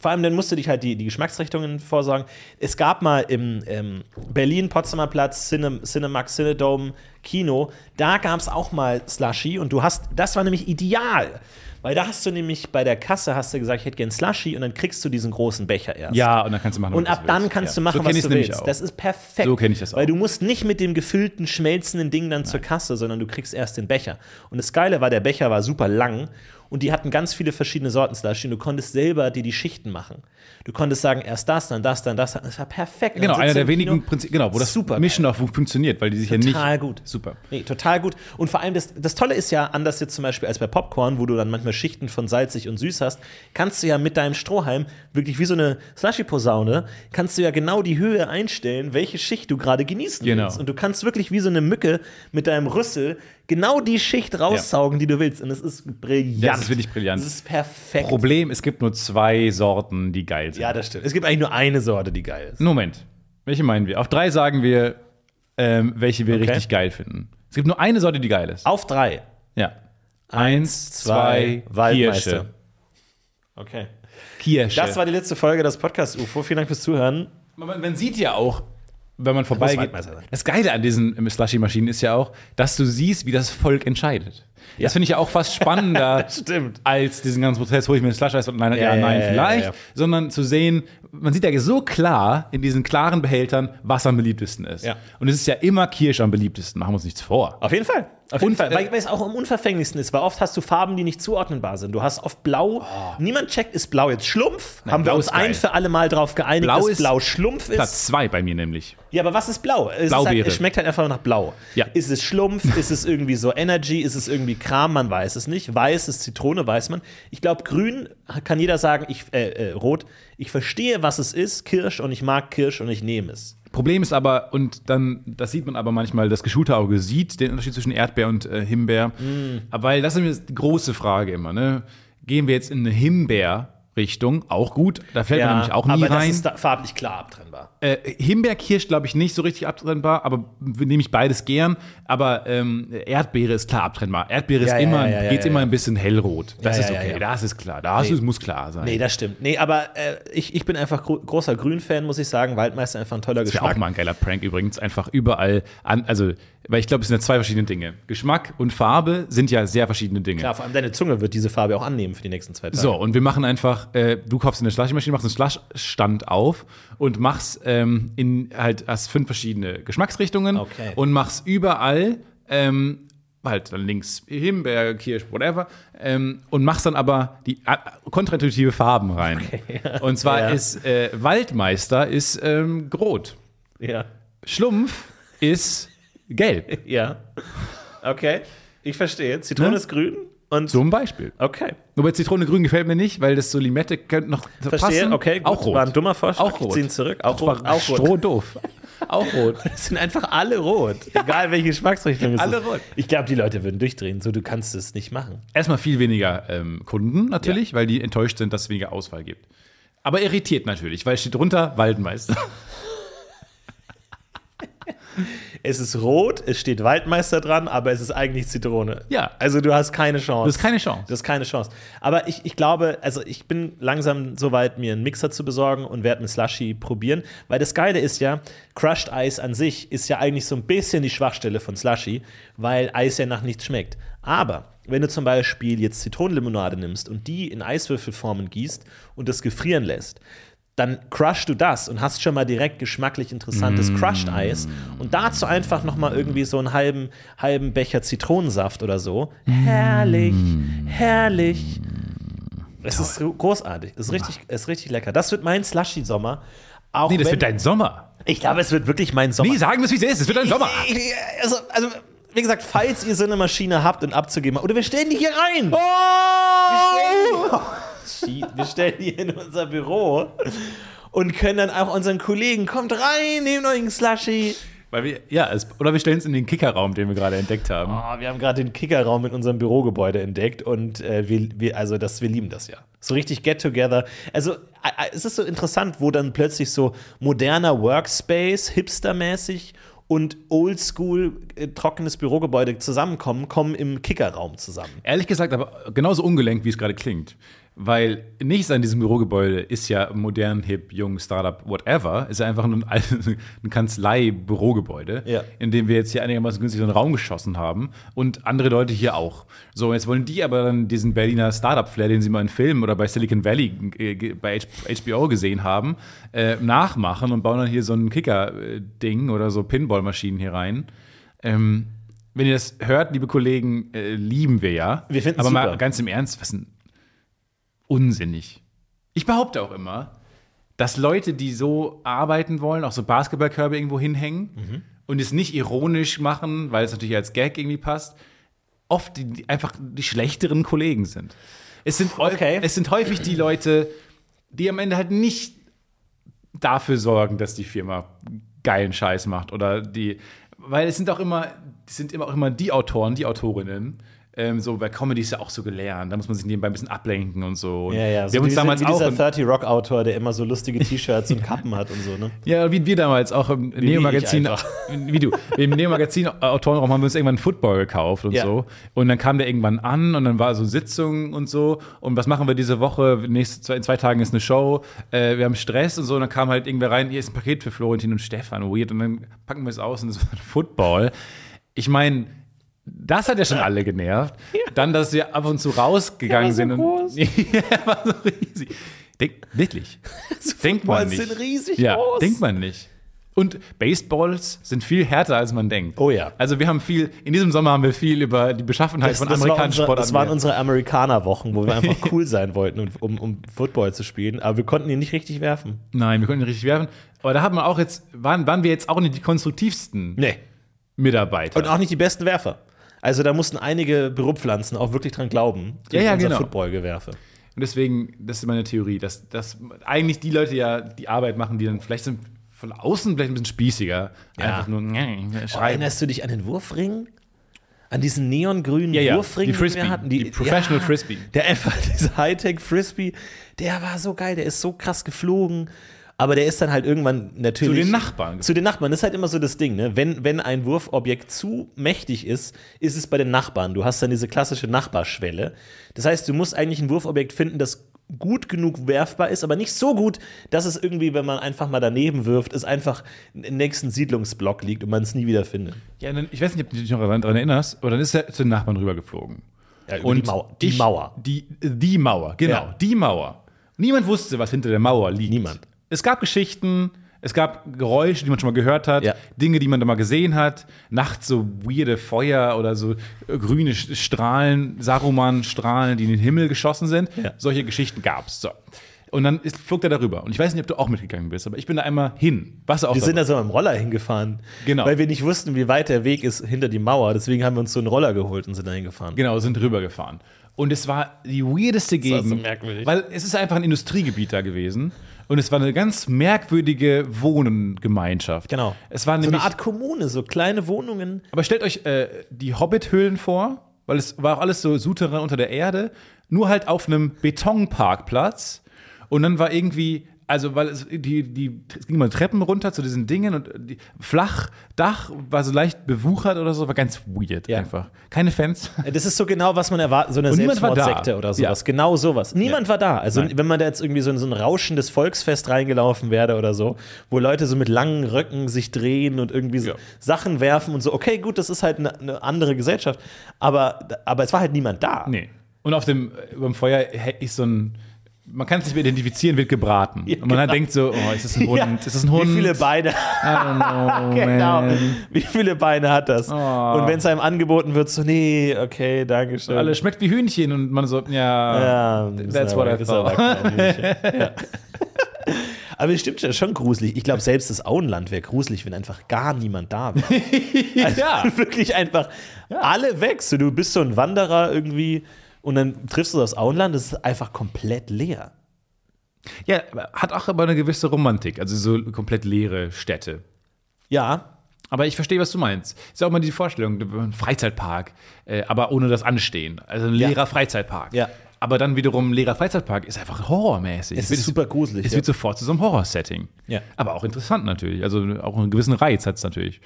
Vor allem, dann musst du dich halt die, die Geschmacksrichtungen vorsorgen. Es gab mal im ähm, Berlin, Potsdamer Platz, Cine, Cinemax, Cinedome, Kino, da gab es auch mal Slushy und du hast, das war nämlich ideal. Weil da hast du nämlich bei der Kasse hast du gesagt, ich hätte gern Slushy und dann kriegst du diesen großen Becher erst. ja, und dann kannst du machen. Und was ab du dann willst. kannst ja. du machen, so was du willst. Auch. Das ist perfekt. So kenn ich das auch. Weil du musst nicht mit dem gefüllten, schmelzenden Ding dann zur Kasse, sondern du kriegst erst den Becher. Und das Geile war, der Becher war super lang und die hatten ganz viele verschiedene Sorten Slushy und du konntest selber dir die Schichten machen. Du konntest sagen, erst das, dann das, dann das. Das war perfekt. Genau, einer der wenigen Kino. Prinzip, genau, wo das Super Mischen auch funktioniert, weil die sich ja Total nicht. gut. Super. Nee, total gut. Und vor allem, das, das Tolle ist ja, anders jetzt zum Beispiel als bei Popcorn, wo du dann manchmal Schichten von salzig und süß hast, kannst du ja mit deinem Strohhalm wirklich wie so eine Slushy-Posaune, kannst du ja genau die Höhe einstellen, welche Schicht du gerade genießen Genau. willst. Und du kannst wirklich wie so eine Mücke mit deinem Rüssel genau die Schicht raussaugen, die du willst. Und es ist brillant. Ja, das ist wirklich brillant. Das ist perfekt. Problem, es gibt nur zwei Sorten, die geil sind. ja, das stimmt. Es gibt eigentlich nur eine Sorte, die geil ist. Moment. Welche meinen wir? Auf drei sagen wir, ähm, welche wir Okay. richtig geil finden. Es gibt nur eine Sorte, die geil ist. Auf drei. Ja. Eins, zwei, Waldmeister. Kirsche. Okay. Kirsche. Das war die letzte Folge des Podcast UFO. Vielen Dank fürs Zuhören. man, man sieht ja auch, wenn man vorbeigeht. Das Geile an diesen ähm, Slushy-Maschinen ist ja auch, dass du siehst, wie das Volk entscheidet. Ja. Das finde ich ja auch fast spannender als diesen ganzen Prozess, hole ich mir einen Slush-Eis und nein, Ja, ja, nein, ja, vielleicht, sondern zu sehen, man sieht ja so klar in diesen klaren Behältern, was am beliebtesten ist. Und es ist ja immer Kirsch am beliebtesten, machen wir uns nichts vor. Auf jeden Fall. Auf jeden Fall. Weil, weil es auch am unverfänglichsten ist, weil oft hast du Farben, die nicht zuordnenbar sind. Du hast oft Blau. Niemand checkt, ist Blau jetzt Schlumpf? Haben wir Oh. Uns ein für alle Mal drauf geeinigt, Blau dass ist Blau Schlumpf ist? Platz zwei bei mir nämlich. Ja, aber was ist Blau? Es, ist Blaubeere. halt, es schmeckt halt einfach nach Blau. Ja. Ist es Schlumpf? ist es irgendwie so Energy? Ist es irgendwie Kram? Man weiß es nicht. Weiß ist Zitrone, weiß man. Ich glaube, grün kann jeder sagen, ich, äh, äh, rot. Ich verstehe, was es ist, Kirsch, und ich mag Kirsch und ich nehme es. Problem ist aber, und dann, das sieht man aber manchmal, das geschulte Auge sieht den Unterschied zwischen Erdbeer und äh, Himbeer. Aber Weil das ist nämlich die große Frage immer, ne? Gehen wir jetzt in eine Himbeer-Richtung, auch gut, da fällt man nämlich auch nie aber rein. das ist da farblich klar abtrennbar. Äh, Himbeerkirsch glaube ich nicht so richtig abtrennbar, aber nehme ich beides gern. Aber ähm, Erdbeere ist klar abtrennbar. Erdbeere Ja, ist ja, immer, ja, geht's immer ein bisschen hellrot. Das ist okay, das ist klar. Das Nee. ist, muss klar sein. Nee, das stimmt. Nee, aber äh, ich, ich bin einfach gro großer Grün-Fan, muss ich sagen. Waldmeister einfach ein toller Das Geschmack. auch mal ein geiler Prank übrigens. Einfach überall an, also, weil ich glaube, es sind ja zwei verschiedene Dinge. Geschmack und Farbe sind ja sehr verschiedene Dinge. Klar, vor allem deine Zunge wird diese Farbe auch annehmen für die nächsten zwei Tage. So, und wir machen einfach, äh, du kaufst eine Slushmaschine, machst einen Slushstand auf und machst ähm, in halt hast fünf verschiedene Geschmacksrichtungen Okay. und machst überall ähm, halt dann links Himbeer, Kirsch, whatever ähm, und machst dann aber die äh, kontraintuitive Farben rein. Und zwar Ja. ist äh, Waldmeister ist ähm, rot, Ja. Schlumpf ist gelb. Ja. Okay. Ich verstehe. Zitrone Ne? ist grün und. Zum Beispiel. Okay. Wobei Zitrone grün gefällt mir nicht, weil das so Limette könnte noch Verstehe. passen. Okay, gut. auch rot. War ein dummer Vorschlag. Auch rot. Ich ziehe ihn zurück. Auch rot. Auch rot. strohdoof. Auch rot. Es sind einfach alle rot. Egal welche Geschmacksrichtung es Alle ist. rot. Ich glaube, die Leute würden durchdrehen. So, du kannst es nicht machen. Erstmal viel weniger ähm, Kunden natürlich, weil die enttäuscht sind, dass es weniger Auswahl gibt. Aber irritiert natürlich, weil es steht drunter Waldmeister. Es ist rot, es steht Waldmeister dran, aber es ist eigentlich Zitrone. Ja. Also du hast keine Chance. Das ist keine Chance. Das ist keine Chance. Aber ich, ich glaube, also ich bin langsam so weit, mir einen Mixer zu besorgen und werde einen Slushy probieren. Weil das Geile ist ja, Crushed Eis an sich ist ja eigentlich so ein bisschen die Schwachstelle von Slushy, weil Eis ja nach nichts schmeckt. Aber wenn du zum Beispiel jetzt Zitronenlimonade nimmst und die in Eiswürfelformen gießt und das gefrieren lässt, dann crushst du das und hast schon mal direkt geschmacklich interessantes Crushed Eis und dazu einfach noch mal irgendwie so einen halben, halben Becher Zitronensaft oder so. Herrlich, herrlich. Es ist großartig, es ist richtig, es ist richtig lecker. Das wird mein Slushy-Sommer. Auch Nee, das wenn- wird dein Sommer. ich glaube, es wird wirklich mein Sommer. Nee, sagen wir es, wie es ist. Es wird dein Sommer. Ich, ich, also, also, wie gesagt, falls ihr so eine Maschine habt und abzugeben, oder wir stellen die hier rein. Oh! Wir stellen die in unser Büro und können dann auch unseren Kollegen, kommt rein, nehmt euch einen Slushy. Weil wir, ja, es, oder wir stellen es in den Kickerraum, den wir gerade entdeckt haben. Oh, wir haben gerade den Kickerraum in unserem Bürogebäude entdeckt und äh, wir, wir, also das, wir lieben das ja. So richtig Get-Together. Also, äh, äh, es ist so interessant, wo dann plötzlich so moderner Workspace, hipstermäßig und oldschool äh, trockenes Bürogebäude zusammenkommen, kommen im Kickerraum zusammen. Ehrlich gesagt, aber genauso ungelenkt, wie es gerade klingt. Weil nichts an diesem Bürogebäude ist ja modern, hip, jung, Startup, whatever. Ist ja einfach nur ein, ein Kanzlei-Bürogebäude, Ja. in dem wir jetzt hier einigermaßen günstig einen Raum geschossen haben. Und andere Leute hier auch. So, jetzt wollen die aber dann diesen Berliner Startup-Flair, den sie mal in Filmen oder bei Silicon Valley äh, bei HBO gesehen haben, äh, nachmachen und bauen dann hier so ein Kicker-Ding oder so Pinball-Maschinen hier rein. Ähm, wenn ihr das hört, liebe Kollegen, äh, lieben wir ja. Wir finden's Aber mal super. ganz im Ernst, was ein unsinnig. Ich behaupte auch immer, dass Leute, die so arbeiten wollen, auch so Basketballkörbe irgendwo hinhängen Mhm. und es nicht ironisch machen, weil es natürlich als Gag irgendwie passt, oft die, die einfach die schlechteren Kollegen sind. Es sind, Okay. es sind häufig die Leute, die am Ende halt nicht dafür sorgen, dass die Firma geilen Scheiß macht oder die, weil es sind auch immer, sind immer auch immer die Autoren, die Autorinnen. Ähm, so bei Comedy ist ja auch so gelernt, da muss man sich nebenbei ein bisschen ablenken und so. Und Ja, ja. wir So haben uns wie damals dieser, wie auch dieser im, 30 Rock-Autor, der immer so lustige T-Shirts und Kappen hat und so, ne? ja, wie wir damals auch im Neo-Magazin, ich einfach. wie du, im Neo-Magazin-Autorenraum haben wir uns irgendwann Football gekauft und Ja. so. Und dann kam der irgendwann an und dann war so Sitzung und so. Und was machen wir diese Woche? Nächste, zwei, in zwei Tagen ist eine Show. Äh, wir haben Stress und so. Und dann kam halt irgendwer rein, hier ist ein Paket für Florentin und Stefan. Weird. Und dann packen wir es aus und es war Football. Ich meine, das hat ja schon alle genervt. Dann, dass wir ab und zu rausgegangen Der sind. so und, ja, war so riesig. Denk, wirklich. denkt man nicht. sind riesig ja, groß. denkt man nicht. Und Baseballs sind viel härter, als man denkt. Oh ja. Also wir haben viel, in diesem Sommer haben wir viel über die Beschaffenheit Das, von das, war amerikanischen unsere, Sportarten. das waren unsere Amerikaner-Wochen, wo wir einfach cool sein wollten, um, um Football zu spielen. Aber wir konnten ihn nicht richtig werfen. Nein, wir konnten nicht richtig werfen. Aber da haben wir auch jetzt, waren, waren wir jetzt auch nicht die konstruktivsten Nee. Mitarbeiter. Und auch nicht die besten Werfer. Also da mussten einige Büropflanzen auch wirklich dran glauben. Ja, ja, unser genau. Footballgewerfe. Und deswegen, das ist meine Theorie, dass, dass eigentlich die Leute ja die Arbeit machen, die dann vielleicht sind von außen vielleicht ein bisschen spießiger, einfach nur Oh, erinnerst du dich an den Wurfring? An diesen neongrünen Ja, ja, Wurfring, die den Frisbee, wir hatten? die Professional ja, Frisbee. Der einfach, dieser Hightech-Frisbee, der war so geil, der ist so krass geflogen. Aber der ist dann halt irgendwann natürlich. Zu den Nachbarn. Zu den Nachbarn. Das ist halt immer so das Ding, ne? Wenn, wenn ein Wurfobjekt zu mächtig ist, ist es bei den Nachbarn. Du hast dann diese klassische Nachbarschwelle. Das heißt, du musst eigentlich ein Wurfobjekt finden, das gut genug werfbar ist, aber nicht so gut, dass es irgendwie, wenn man einfach mal daneben wirft, es einfach im nächsten Siedlungsblock liegt und man es nie wieder findet. Ja, dann, ich weiß nicht, ob du dich noch daran erinnerst, aber dann ist er zu den Nachbarn rübergeflogen. Ja, über die Mauer. Die ich- Mauer. Die, die Mauer, genau. Ja. Die Mauer. Niemand wusste, was hinter der Mauer liegt. Niemand. Es gab Geschichten, es gab Geräusche, die man schon mal gehört hat, Ja. Dinge, die man da mal gesehen hat. Nachts so weirde Feuer oder so grüne Strahlen, Saruman-Strahlen, die in den Himmel geschossen sind. Ja. Solche Geschichten gab es. So. Und dann ist, flog der darüber. Und ich weiß nicht, ob du auch mitgegangen bist, aber ich bin da einmal hin. Du auch Wir sind da so mit dem Roller hingefahren. Genau. Weil wir nicht wussten, wie weit der Weg ist hinter die Mauer. Deswegen haben wir uns so einen Roller geholt und sind da hingefahren. Genau, sind rübergefahren. Und es war die weirdeste war Gegend. so merkwürdig. Weil es ist einfach ein Industriegebiet da gewesen. Und es war eine ganz merkwürdige Wohngemeinschaft. Genau. Es war So nämlich. eine Art Kommune, so kleine Wohnungen. aber stellt euch äh, die Hobbit-Höhlen vor, weil es war auch alles so Souterrain unter der Erde, nur halt auf einem Betonparkplatz. Und dann war irgendwie, also weil es die, die es ging mal Treppen runter zu diesen Dingen und die, Flachdach war so leicht bewuchert oder so, war ganz weird Ja. einfach. Keine Fans. Das ist so genau, was man erwartet, so eine. Selbstmordsekte oder sowas. Ja. Genau sowas. Niemand war da. Also, Nein. wenn man da jetzt irgendwie so in so ein rauschendes Volksfest reingelaufen wäre oder so, wo Leute so mit langen Röcken sich drehen und irgendwie so Ja. Sachen werfen und so, okay, gut, das ist halt eine, eine andere Gesellschaft. Aber, aber es war halt niemand da. Nee. Und auf dem, über dem Feuer ist so ein, man kann es nicht mehr identifizieren, wird gebraten. Ja, und man genau. denkt so, oh, ist das ein Hund? Ja. Ist das ein Hund? Wie viele Beine? I don't know, genau. man. Wie viele Beine hat das? Oh. Und wenn es einem angeboten wird, so, nee, okay, danke schön. Alles schmeckt wie Hühnchen und man so, ja, Ja, that's what I thought. ja. Aber es stimmt schon, schon gruselig. Ich glaube, selbst das Auenland wäre gruselig, wenn einfach gar niemand da wäre. Also ja. Wirklich einfach alle weg. So, du bist so ein Wanderer irgendwie und dann triffst du das Auenland, das ist einfach komplett leer. ja, hat auch aber eine gewisse Romantik, also so komplett leere Städte. Ja, Aber ich verstehe, was du meinst. Ist ja auch mal die Vorstellung, ein Freizeitpark, äh, aber ohne das Anstehen. Also ein leerer Freizeitpark. Ja. Aber dann wiederum Lehrer Freizeitpark ist einfach horrormäßig. Es wird ist super gruselig. Es ja. wird sofort zu so einem Horror-Setting. Ja. Aber auch interessant natürlich. Also auch einen gewissen Reiz hat es natürlich.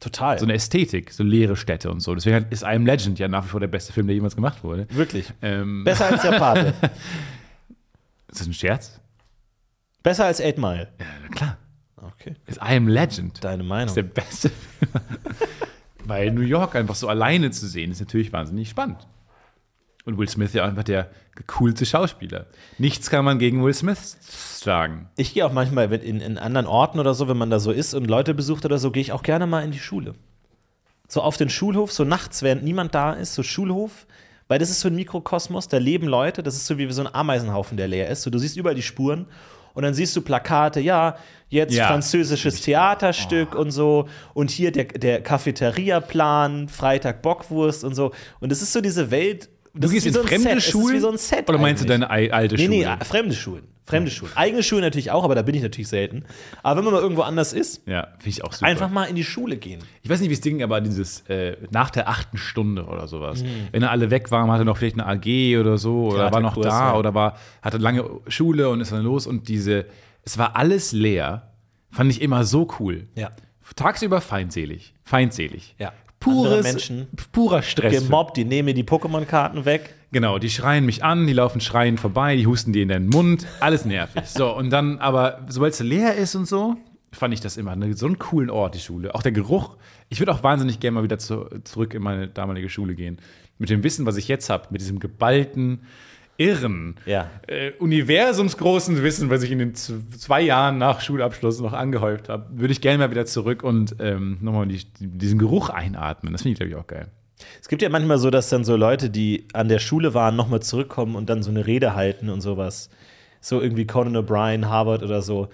Total. So eine Ästhetik, so leere Städte und so. Deswegen ist I Am Legend ja nach wie vor der beste Film, der jemals gemacht wurde. Wirklich. Ähm, Besser als der Pate. ist das ein Scherz? Besser als Eight Mile. Ja, na klar. Okay. Ist I Am Legend. Deine Meinung. ist der beste Film. Weil New York einfach so alleine zu sehen, ist natürlich wahnsinnig spannend. Und Will Smith ja einfach der coolste Schauspieler. Nichts kann man gegen Will Smith sagen. Ich gehe auch manchmal wenn in, in anderen Orten oder so, wenn man da so ist und Leute besucht oder so, gehe ich auch gerne mal in die Schule. So auf den Schulhof, so nachts, während niemand da ist, so Schulhof. Weil das ist so ein Mikrokosmos, da leben Leute, das ist so wie so ein Ameisenhaufen, der leer ist. So, du siehst überall die Spuren und dann siehst du Plakate, ja, jetzt Ja. französisches Theaterstück und so und hier der, der Cafeteria-Plan, Freitag Bockwurst und so. Und das ist so diese Welt. Du gehst in so fremde Set. Schulen? wie so ein Set Oder meinst du eigentlich. deine ei- alte Nee, Schule? nee, ah, fremde Schulen. Fremde Schulen. Eigene Schulen natürlich auch, aber da bin ich natürlich selten. Aber wenn man mal irgendwo anders ist, Ja, finde ich auch super. einfach mal in die Schule gehen. Ich weiß nicht, wie es ging, aber dieses äh, nach der achten Stunde oder sowas. Mhm. Wenn er alle weg waren, hatte noch vielleicht eine AG oder so oder war noch da ja. oder war, hatte lange Schule und ist dann los und diese, es war alles leer. Fand ich immer so cool. Ja. Tagsüber feindselig. Feindselig. Ja. Pures, Menschen purer Stress. Gemobbt, die nehmen mir die Pokémon-Karten weg. Genau, die schreien mich an, die laufen schreiend vorbei, die husten dir in den Mund, alles nervig. So, und dann aber, sobald es leer ist und so, fand ich das immer eine, so einen coolen Ort, die Schule. Auch der Geruch. Ich würde auch wahnsinnig gerne mal wieder zu, zurück in meine damalige Schule gehen. Mit dem Wissen, was ich jetzt habe, mit diesem geballten, irren, Ja. äh, universumsgroßen Wissen, was ich in den zwei Jahren nach Schulabschluss noch angehäuft habe, würde ich gerne mal wieder zurück und ähm, nochmal die, diesen Geruch einatmen. Das finde ich, glaube ich, auch geil. Es gibt ja manchmal so, dass dann so Leute, die an der Schule waren, nochmal zurückkommen und dann so eine Rede halten und sowas. So irgendwie Conan O'Brien, Harvard oder so.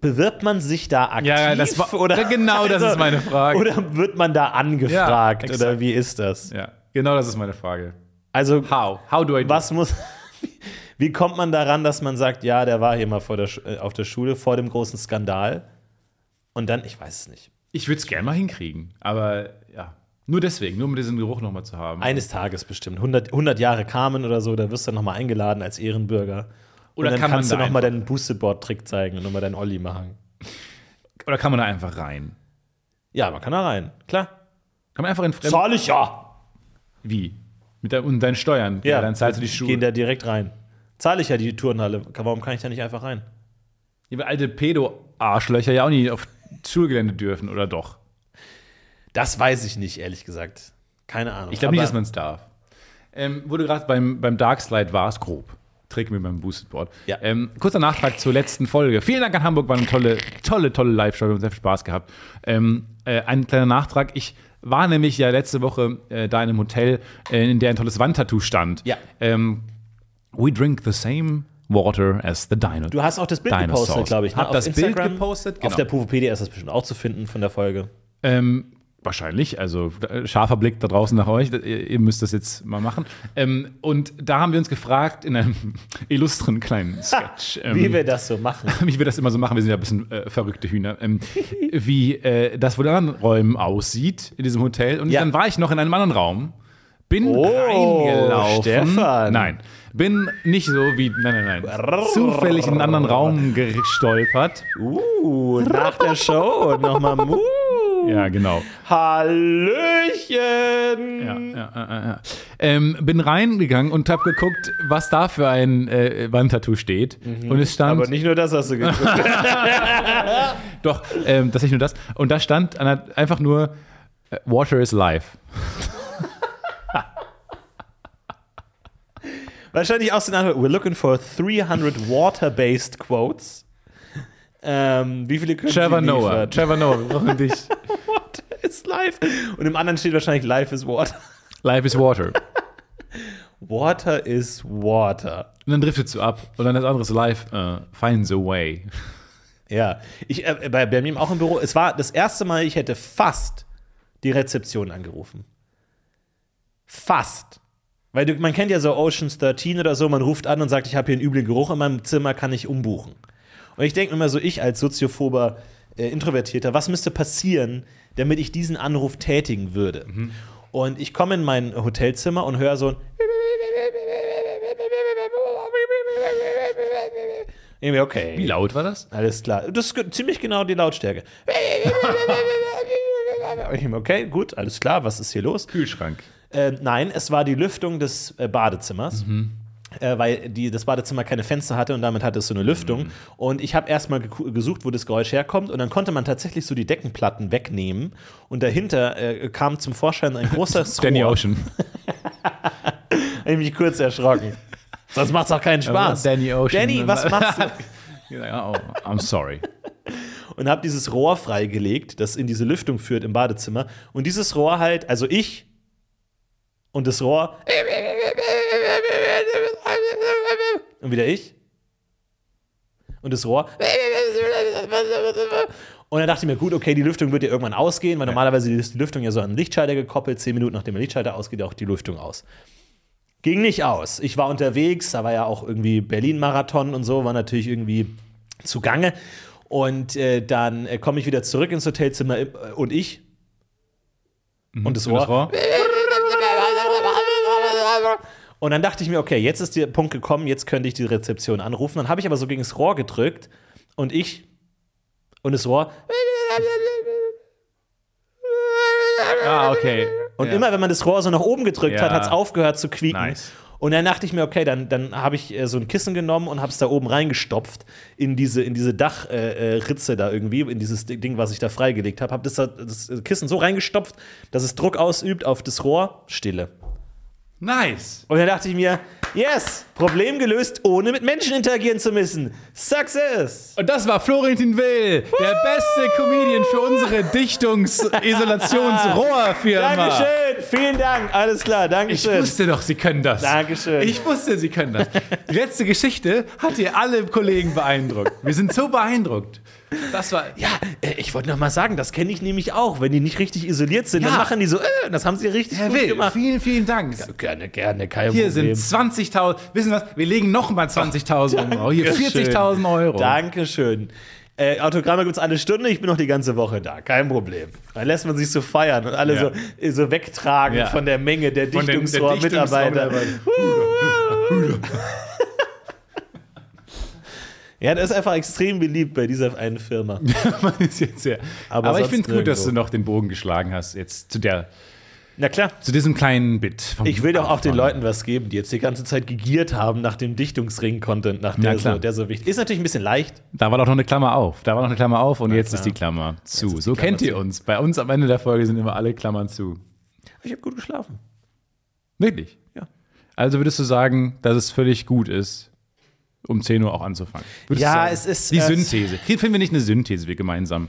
Bewirbt man sich da aktiv? Ja, das war- oder, Also, genau das ist meine Frage. Oder wird man da angefragt? Ja, oder wie ist das? Ja, genau das ist meine Frage. Also, How? How do I do was muss. Wie kommt man daran, dass man sagt, ja, der war hier mal vor der, äh, auf der Schule vor dem großen Skandal? Und dann, ich weiß es nicht. Ich würde es gerne mal hinkriegen, aber ja, nur deswegen, nur um diesen Geruch nochmal zu haben. Eines Tages bestimmt. 100, 100 Jahre kamen oder so, da wirst du nochmal eingeladen als Ehrenbürger. Oder und dann kann man kannst da du nochmal deinen Boosted-Board-Trick zeigen und nochmal deinen Olli machen. Oder kann man da einfach rein? Ja, man kann da rein. Klar. Kann man einfach in fremd. Zahl ich ja. Wie? Mit dein, und deinen Steuern. Ja, dann zahlst du die Schuhe. Gehen da direkt rein. Zahle ich ja die Turnhalle. Warum kann ich da nicht einfach rein? Die alte Pedo-Arschlöcher ja auch nie auf Schulgelände dürfen, oder doch? Das weiß ich nicht, ehrlich gesagt. Keine Ahnung. Ich glaube nicht, dass man es darf. Ähm, wo du gerade beim, beim Darkslide warst, grob. Trick mit meinem Boosted-Board. Ja. Ähm, kurzer Nachtrag zur letzten Folge. Vielen Dank an Hamburg, war eine tolle, tolle, tolle Live-Show. Wir haben sehr viel Spaß gehabt. Ähm, äh, ein kleiner Nachtrag. Ich war nämlich ja letzte Woche äh, da in einem Hotel, äh, in der ein tolles Wandtattoo stand. Ja. Ähm, we drink the same water as the dino. Du hast auch das Bild Dinosaurs. gepostet, glaube ich. Ne? Hab das Bild gepostet, Auf genau. der Pufopedia ist das bestimmt auch zu finden von der Folge. Ähm, wahrscheinlich, also äh, scharfer Blick da draußen nach euch, ihr, ihr müsst das jetzt mal machen. Ähm, und da haben wir uns gefragt in einem illustren kleinen Sketch. ähm, Wie wir das so machen. wie wir das immer so machen, wir sind ja ein bisschen äh, verrückte Hühner, ähm, wie äh, das wohl in anderen Räumen aussieht in diesem Hotel. Und Ja. dann war ich noch in einem anderen Raum, bin Oh, reingelaufen. Stefan. Nein, bin nicht so wie, nein, nein, nein, zufällig in einen anderen Raum gestolpert. Uh, nach der Show nochmal Mu. Ja, genau. Hallöchen! Ja, ja, ja, ja. Ähm, bin reingegangen und habe geguckt, was da für ein äh, Wandtattoo steht. Und es stand, Aber nicht nur das hast du geguckt. doch, ähm, das ist nicht nur das. Und da stand einfach nur, äh, Water is life. Wahrscheinlich so eine Antwort. We're looking for 300 water-based quotes. Ähm, wie viele können Trevor Noah. Trevor Noah, wir brauchen dich. Water is life. Und im anderen steht wahrscheinlich Life is water. Life is water. Water is water. Und dann driftest du ab. Und dann das andere ist life, äh, finds a way. Ja, ich, äh, bei, bei mir auch im Büro, es war das erste Mal, ich hätte fast die Rezeption angerufen. Fast. Weil du, man kennt ja so Oceans 13 oder so, man ruft an und sagt, ich habe hier einen üblen Geruch in meinem Zimmer, kann ich umbuchen. Und ich denke mir immer so, ich als soziophober äh, Introvertierter, was müsste passieren, damit ich diesen Anruf tätigen würde? Mhm. Und ich komme in mein Hotelzimmer und höre so ein okay. Wie laut war das? Alles klar. Das ist ziemlich genau die Lautstärke. okay, gut, alles klar, was ist hier los? Kühlschrank. Äh, nein, es war die Lüftung des äh, Badezimmers. Mhm. Äh, weil die, das Badezimmer keine Fenster hatte und damit hatte es so eine Lüftung. Und ich habe erstmal gesucht, wo das Geräusch herkommt. Und dann konnte man tatsächlich so die Deckenplatten wegnehmen. Und dahinter äh, kam zum Vorschein ein großes Danny. Ocean. Hab ich mich kurz erschrocken. Sonst macht es auch keinen Spaß. Danny Ocean. Danny, was machst du? Oh, I'm sorry. und habe dieses Rohr freigelegt, das in diese Lüftung führt im Badezimmer. Und dieses Rohr halt, also ich und das Rohr. Und wieder ich. Und das Rohr. Und dann dachte ich mir, gut, okay, die Lüftung wird ja irgendwann ausgehen, weil normalerweise ist die Lüftung ja so an den Lichtschalter gekoppelt. Zehn Minuten nachdem der Lichtschalter ausgeht, auch die Lüftung aus. Ging nicht aus. Ich war unterwegs, da war ja auch irgendwie Berlin-Marathon und so, war natürlich irgendwie zugange. Und äh, dann äh, komme ich wieder zurück ins Hotelzimmer äh, und ich. Und das Und das Rohr. Und dann dachte ich mir, okay, jetzt ist der Punkt gekommen, jetzt könnte ich die Rezeption anrufen. Dann habe ich aber so gegen das Rohr gedrückt und ich und das Rohr. Ah, okay. Und Ja. immer, wenn man das Rohr so nach oben gedrückt Ja. hat, hat es aufgehört zu quieken. Nice. Und dann dachte ich mir, okay, dann, dann habe ich äh, so ein Kissen genommen und habe es da oben reingestopft in diese, in diese Dachritze äh, Ritze da irgendwie, in dieses Ding, was ich da freigelegt habe. Habe das, da- das Kissen so reingestopft, dass es Druck ausübt auf das Rohr. Stille. Nice. Und dann dachte ich mir, yes, Problem gelöst, ohne mit Menschen interagieren zu müssen. Success! Und das war Florentin Will, der beste Comedian für unsere Dichtungs-Isolations-Rohrfirma. Dankeschön, vielen Dank, alles klar, Ich Dankeschön. wusste doch, Sie können das. Dankeschön. Ich wusste, Sie können das. Die letzte Geschichte hat hier alle Kollegen beeindruckt. Wir sind so beeindruckt. Das war. ja, äh, ich wollte noch mal sagen, das kenne ich nämlich auch. Wenn die nicht richtig isoliert sind, Ja. dann machen die so, äh, das haben sie richtig Herr gut Will, gemacht. vielen, vielen Dank. Gerne, gerne, kein Hier Problem. sind 20.000. Wissen Sie was? Wir legen nochmal 20.000 Euro. Hier 40.000 Euro. Dankeschön. Äh, Autogramme gibt es alle Stunde, ich bin noch die ganze Woche da, kein Problem. Dann lässt man sich so feiern und alle Ja. so, äh, so wegtragen Ja. von der Menge der Dichtungsrohr-Mitarbeiter. Ja, das ist einfach extrem beliebt bei dieser einen Firma. Man ist jetzt sehr. Aber Aber, ich finde es gut, dass du noch den Bogen geschlagen hast, jetzt zu, der, Na klar. zu diesem kleinen Bit. Ich will doch auch den. Leuten was geben, die jetzt die ganze Zeit gegiert haben nach dem Dichtungsring-Content, nach der, Ja, klar. so, der so wichtig ist. natürlich ein bisschen leicht. Da war doch noch eine Klammer auf. Da war noch eine Klammer auf und jetzt klar. ist die Klammer zu. die so Klammer kennt ihr zu. uns. Bei uns am Ende der Folge sind immer alle Klammern zu. Ich habe gut geschlafen. Wirklich? Ja. Also würdest du sagen, dass es völlig gut ist, um 10 Uhr auch anzufangen? Würdest Ja, es ist, Die äh, Synthese. Hier finden wir nicht eine Synthese, wir gemeinsam.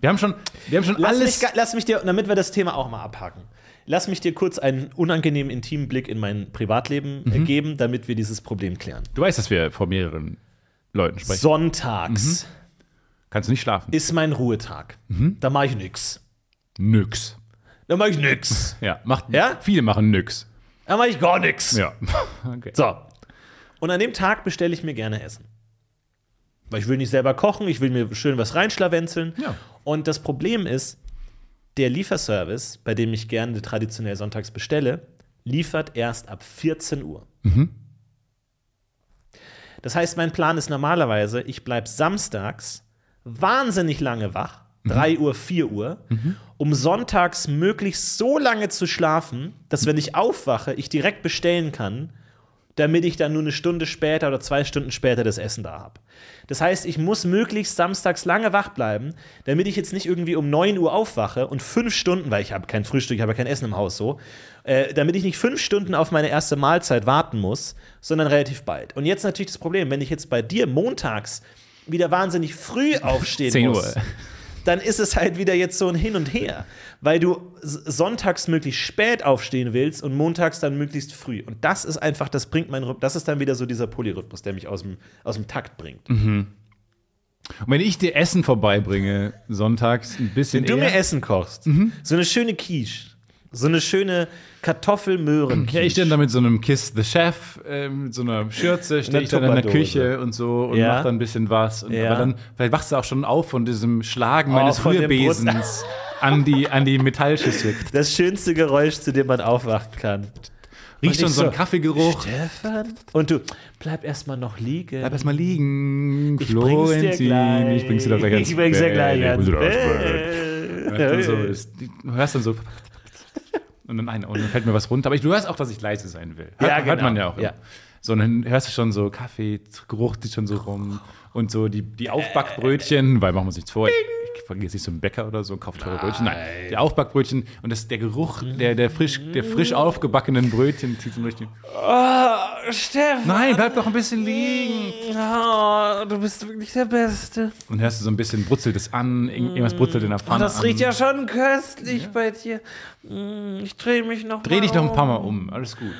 Wir haben schon, wir haben schon Lass alles. mich, lass mich dir, damit wir das Thema auch mal abhaken, lass mich dir kurz einen unangenehmen, intimen Blick in mein Privatleben Mhm. äh, geben, damit wir dieses Problem klären. Du weißt, dass wir vor mehreren Leuten sprechen. Sonntags Kannst du nicht schlafen? ist mein Ruhetag. Mhm. Da mache ich nix. Nix. Da mache ich nix. Ja, macht, Ja? viele machen nix. Da mache ich gar nix. Ja. Okay. So. Und an dem Tag bestelle ich mir gerne Essen. Weil ich will nicht selber kochen, ich will mir schön was reinschlawenzeln. Ja. Und das Problem ist, der Lieferservice, bei dem ich gerne traditionell sonntags bestelle, liefert erst ab 14 Uhr. Das heißt, mein Plan ist normalerweise, ich bleibe samstags wahnsinnig lange wach, 3 Uhr, 4 Uhr, um sonntags möglichst so lange zu schlafen, dass wenn ich aufwache, ich direkt bestellen kann, damit ich dann nur eine Stunde später oder zwei Stunden später das Essen da habe. Das heißt, ich muss möglichst samstags lange wach bleiben, damit ich jetzt nicht irgendwie um 9 Uhr aufwache und fünf Stunden, weil ich habe kein Frühstück, ich habe ja kein Essen im Haus so, äh, damit ich nicht fünf Stunden auf meine erste Mahlzeit warten muss, sondern relativ bald. Und jetzt natürlich das Problem, wenn ich jetzt bei dir montags wieder wahnsinnig früh aufstehen 10 Uhr. muss, dann ist es halt wieder jetzt so ein Hin und Her, weil du sonntags möglichst spät aufstehen willst und montags dann möglichst früh. Und das ist einfach, das bringt mein Rhythmus, das ist dann wieder so dieser Polyrhythmus, der mich aus dem, aus dem Takt bringt. Und wenn ich dir Essen vorbeibringe, sonntags ein bisschen Wenn du eher, mir Essen kochst, Mhm. so eine schöne Quiche, so eine schöne kartoffel Ja, ich stehe dann mit so einem Kiss the Chef, äh, mit so einer Schürze, stehe ich dann in der. Küche und so und Ja. mach dann ein bisschen was. Und, Ja. Aber dann, vielleicht wachst du auch schon auf von diesem Schlagen Oh, meines Rührbesens an die, an die Metallschüssel. Das schönste Geräusch, zu dem man aufwachen kann. Riecht schon so ein Kaffeegeruch. Stefan? Und du, bleib erstmal noch liegen. Bleib erstmal liegen. ich bring's dir gleich. Ich bring's dir doch gleich ans Ich bring's dir gleich Ich ans bring's Bett. Bett. Und so ist, du hörst dann so. Und dann, ein, und dann fällt mir was runter. Aber ich, du hörst auch, dass ich leise sein will. Hört, Ja, hört genau. man ja auch. Ja. So, und dann hörst du schon so Kaffee, Geruch zieht schon so rum. Und so die, die Aufbackbrötchen, weil machen wir uns nichts vor. Ich, ich vergesse nicht so einen Bäcker oder so, kauft teure Brötchen. Nein, die Aufbackbrötchen und das, der Geruch der, der, frisch, der frisch aufgebackenen Brötchen zieht so durch die. Oh, Stefan. Nein, bleib doch ein bisschen liegen. Oh, du bist wirklich der Beste. Und hörst du so ein bisschen, brutzelt es an, irgend- irgendwas brutzelt in der Oh, Pfanne. das an. riecht ja schon köstlich bei dir. Ich drehe mich noch Dreh dich noch ein paar Mal um. um, alles gut.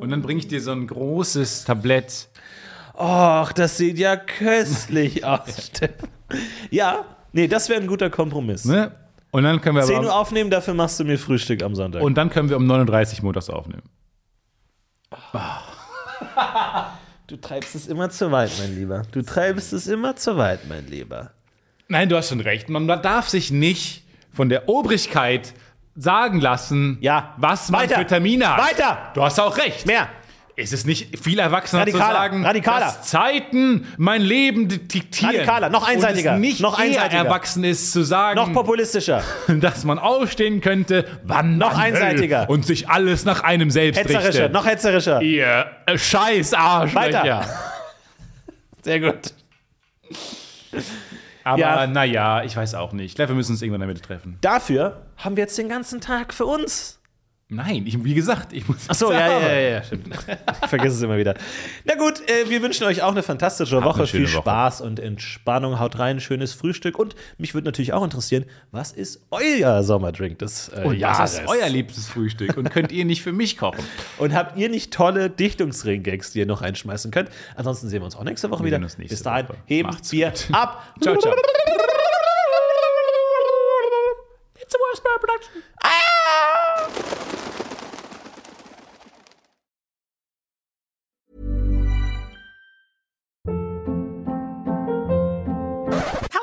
Und dann bringe ich dir so ein großes Tablett. Och, das sieht ja köstlich aus, Stefan. Ja, nee, das wäre ein guter Kompromiss. Ne? Und dann können wir 10 Uhr aber, aufnehmen, dafür machst du mir Frühstück am Sonntag. und dann können wir um 39 montags aufnehmen. du treibst es immer zu weit, mein Lieber. Du treibst es immer zu weit, mein Lieber. Nein, du hast schon recht. Man darf sich nicht von der Obrigkeit sagen lassen, Ja. was man Weiter. für Termine hat. Weiter. Du hast auch recht. Mehr. Ist es nicht viel erwachsener Radikaler, zu sagen, radikaler. dass Zeiten mein Leben diktieren? Radikaler, noch einseitiger, Und es nicht noch eher einseitiger. erwachsen ist zu sagen, Noch populistischer. dass man aufstehen könnte, wann Noch man einseitiger. will und sich alles nach einem selbst Hetzerischer, richtet. noch hetzerischer. Ihr äh, scheiß Arschlöcher. Weiter. Sehr gut. Aber Ja. naja, ich weiß auch nicht. Ich glaube, wir müssen uns irgendwann damit treffen. Dafür haben wir jetzt den ganzen Tag für uns. Nein, ich, wie gesagt, ich muss. Ach so, ja, ja, ja, ja, stimmt. Ich vergesse es immer wieder. Na gut, äh, wir wünschen euch auch eine fantastische Woche. eine Viel Woche. Spaß und Entspannung. Haut rein, schönes Frühstück. Und mich würde natürlich auch interessieren, was ist euer Sommerdrink des äh, Und Jahres? was ist euer liebstes Frühstück? Und könnt ihr nicht für mich kochen? Und habt ihr nicht tolle Dichtungsring-Gags, die ihr noch einschmeißen könnt? Ansonsten sehen wir uns auch nächste Woche Wir wieder. nächste Bis dahin, Woche. heben Macht's wir gut. ab. Ciao, ciao. It's a worst production.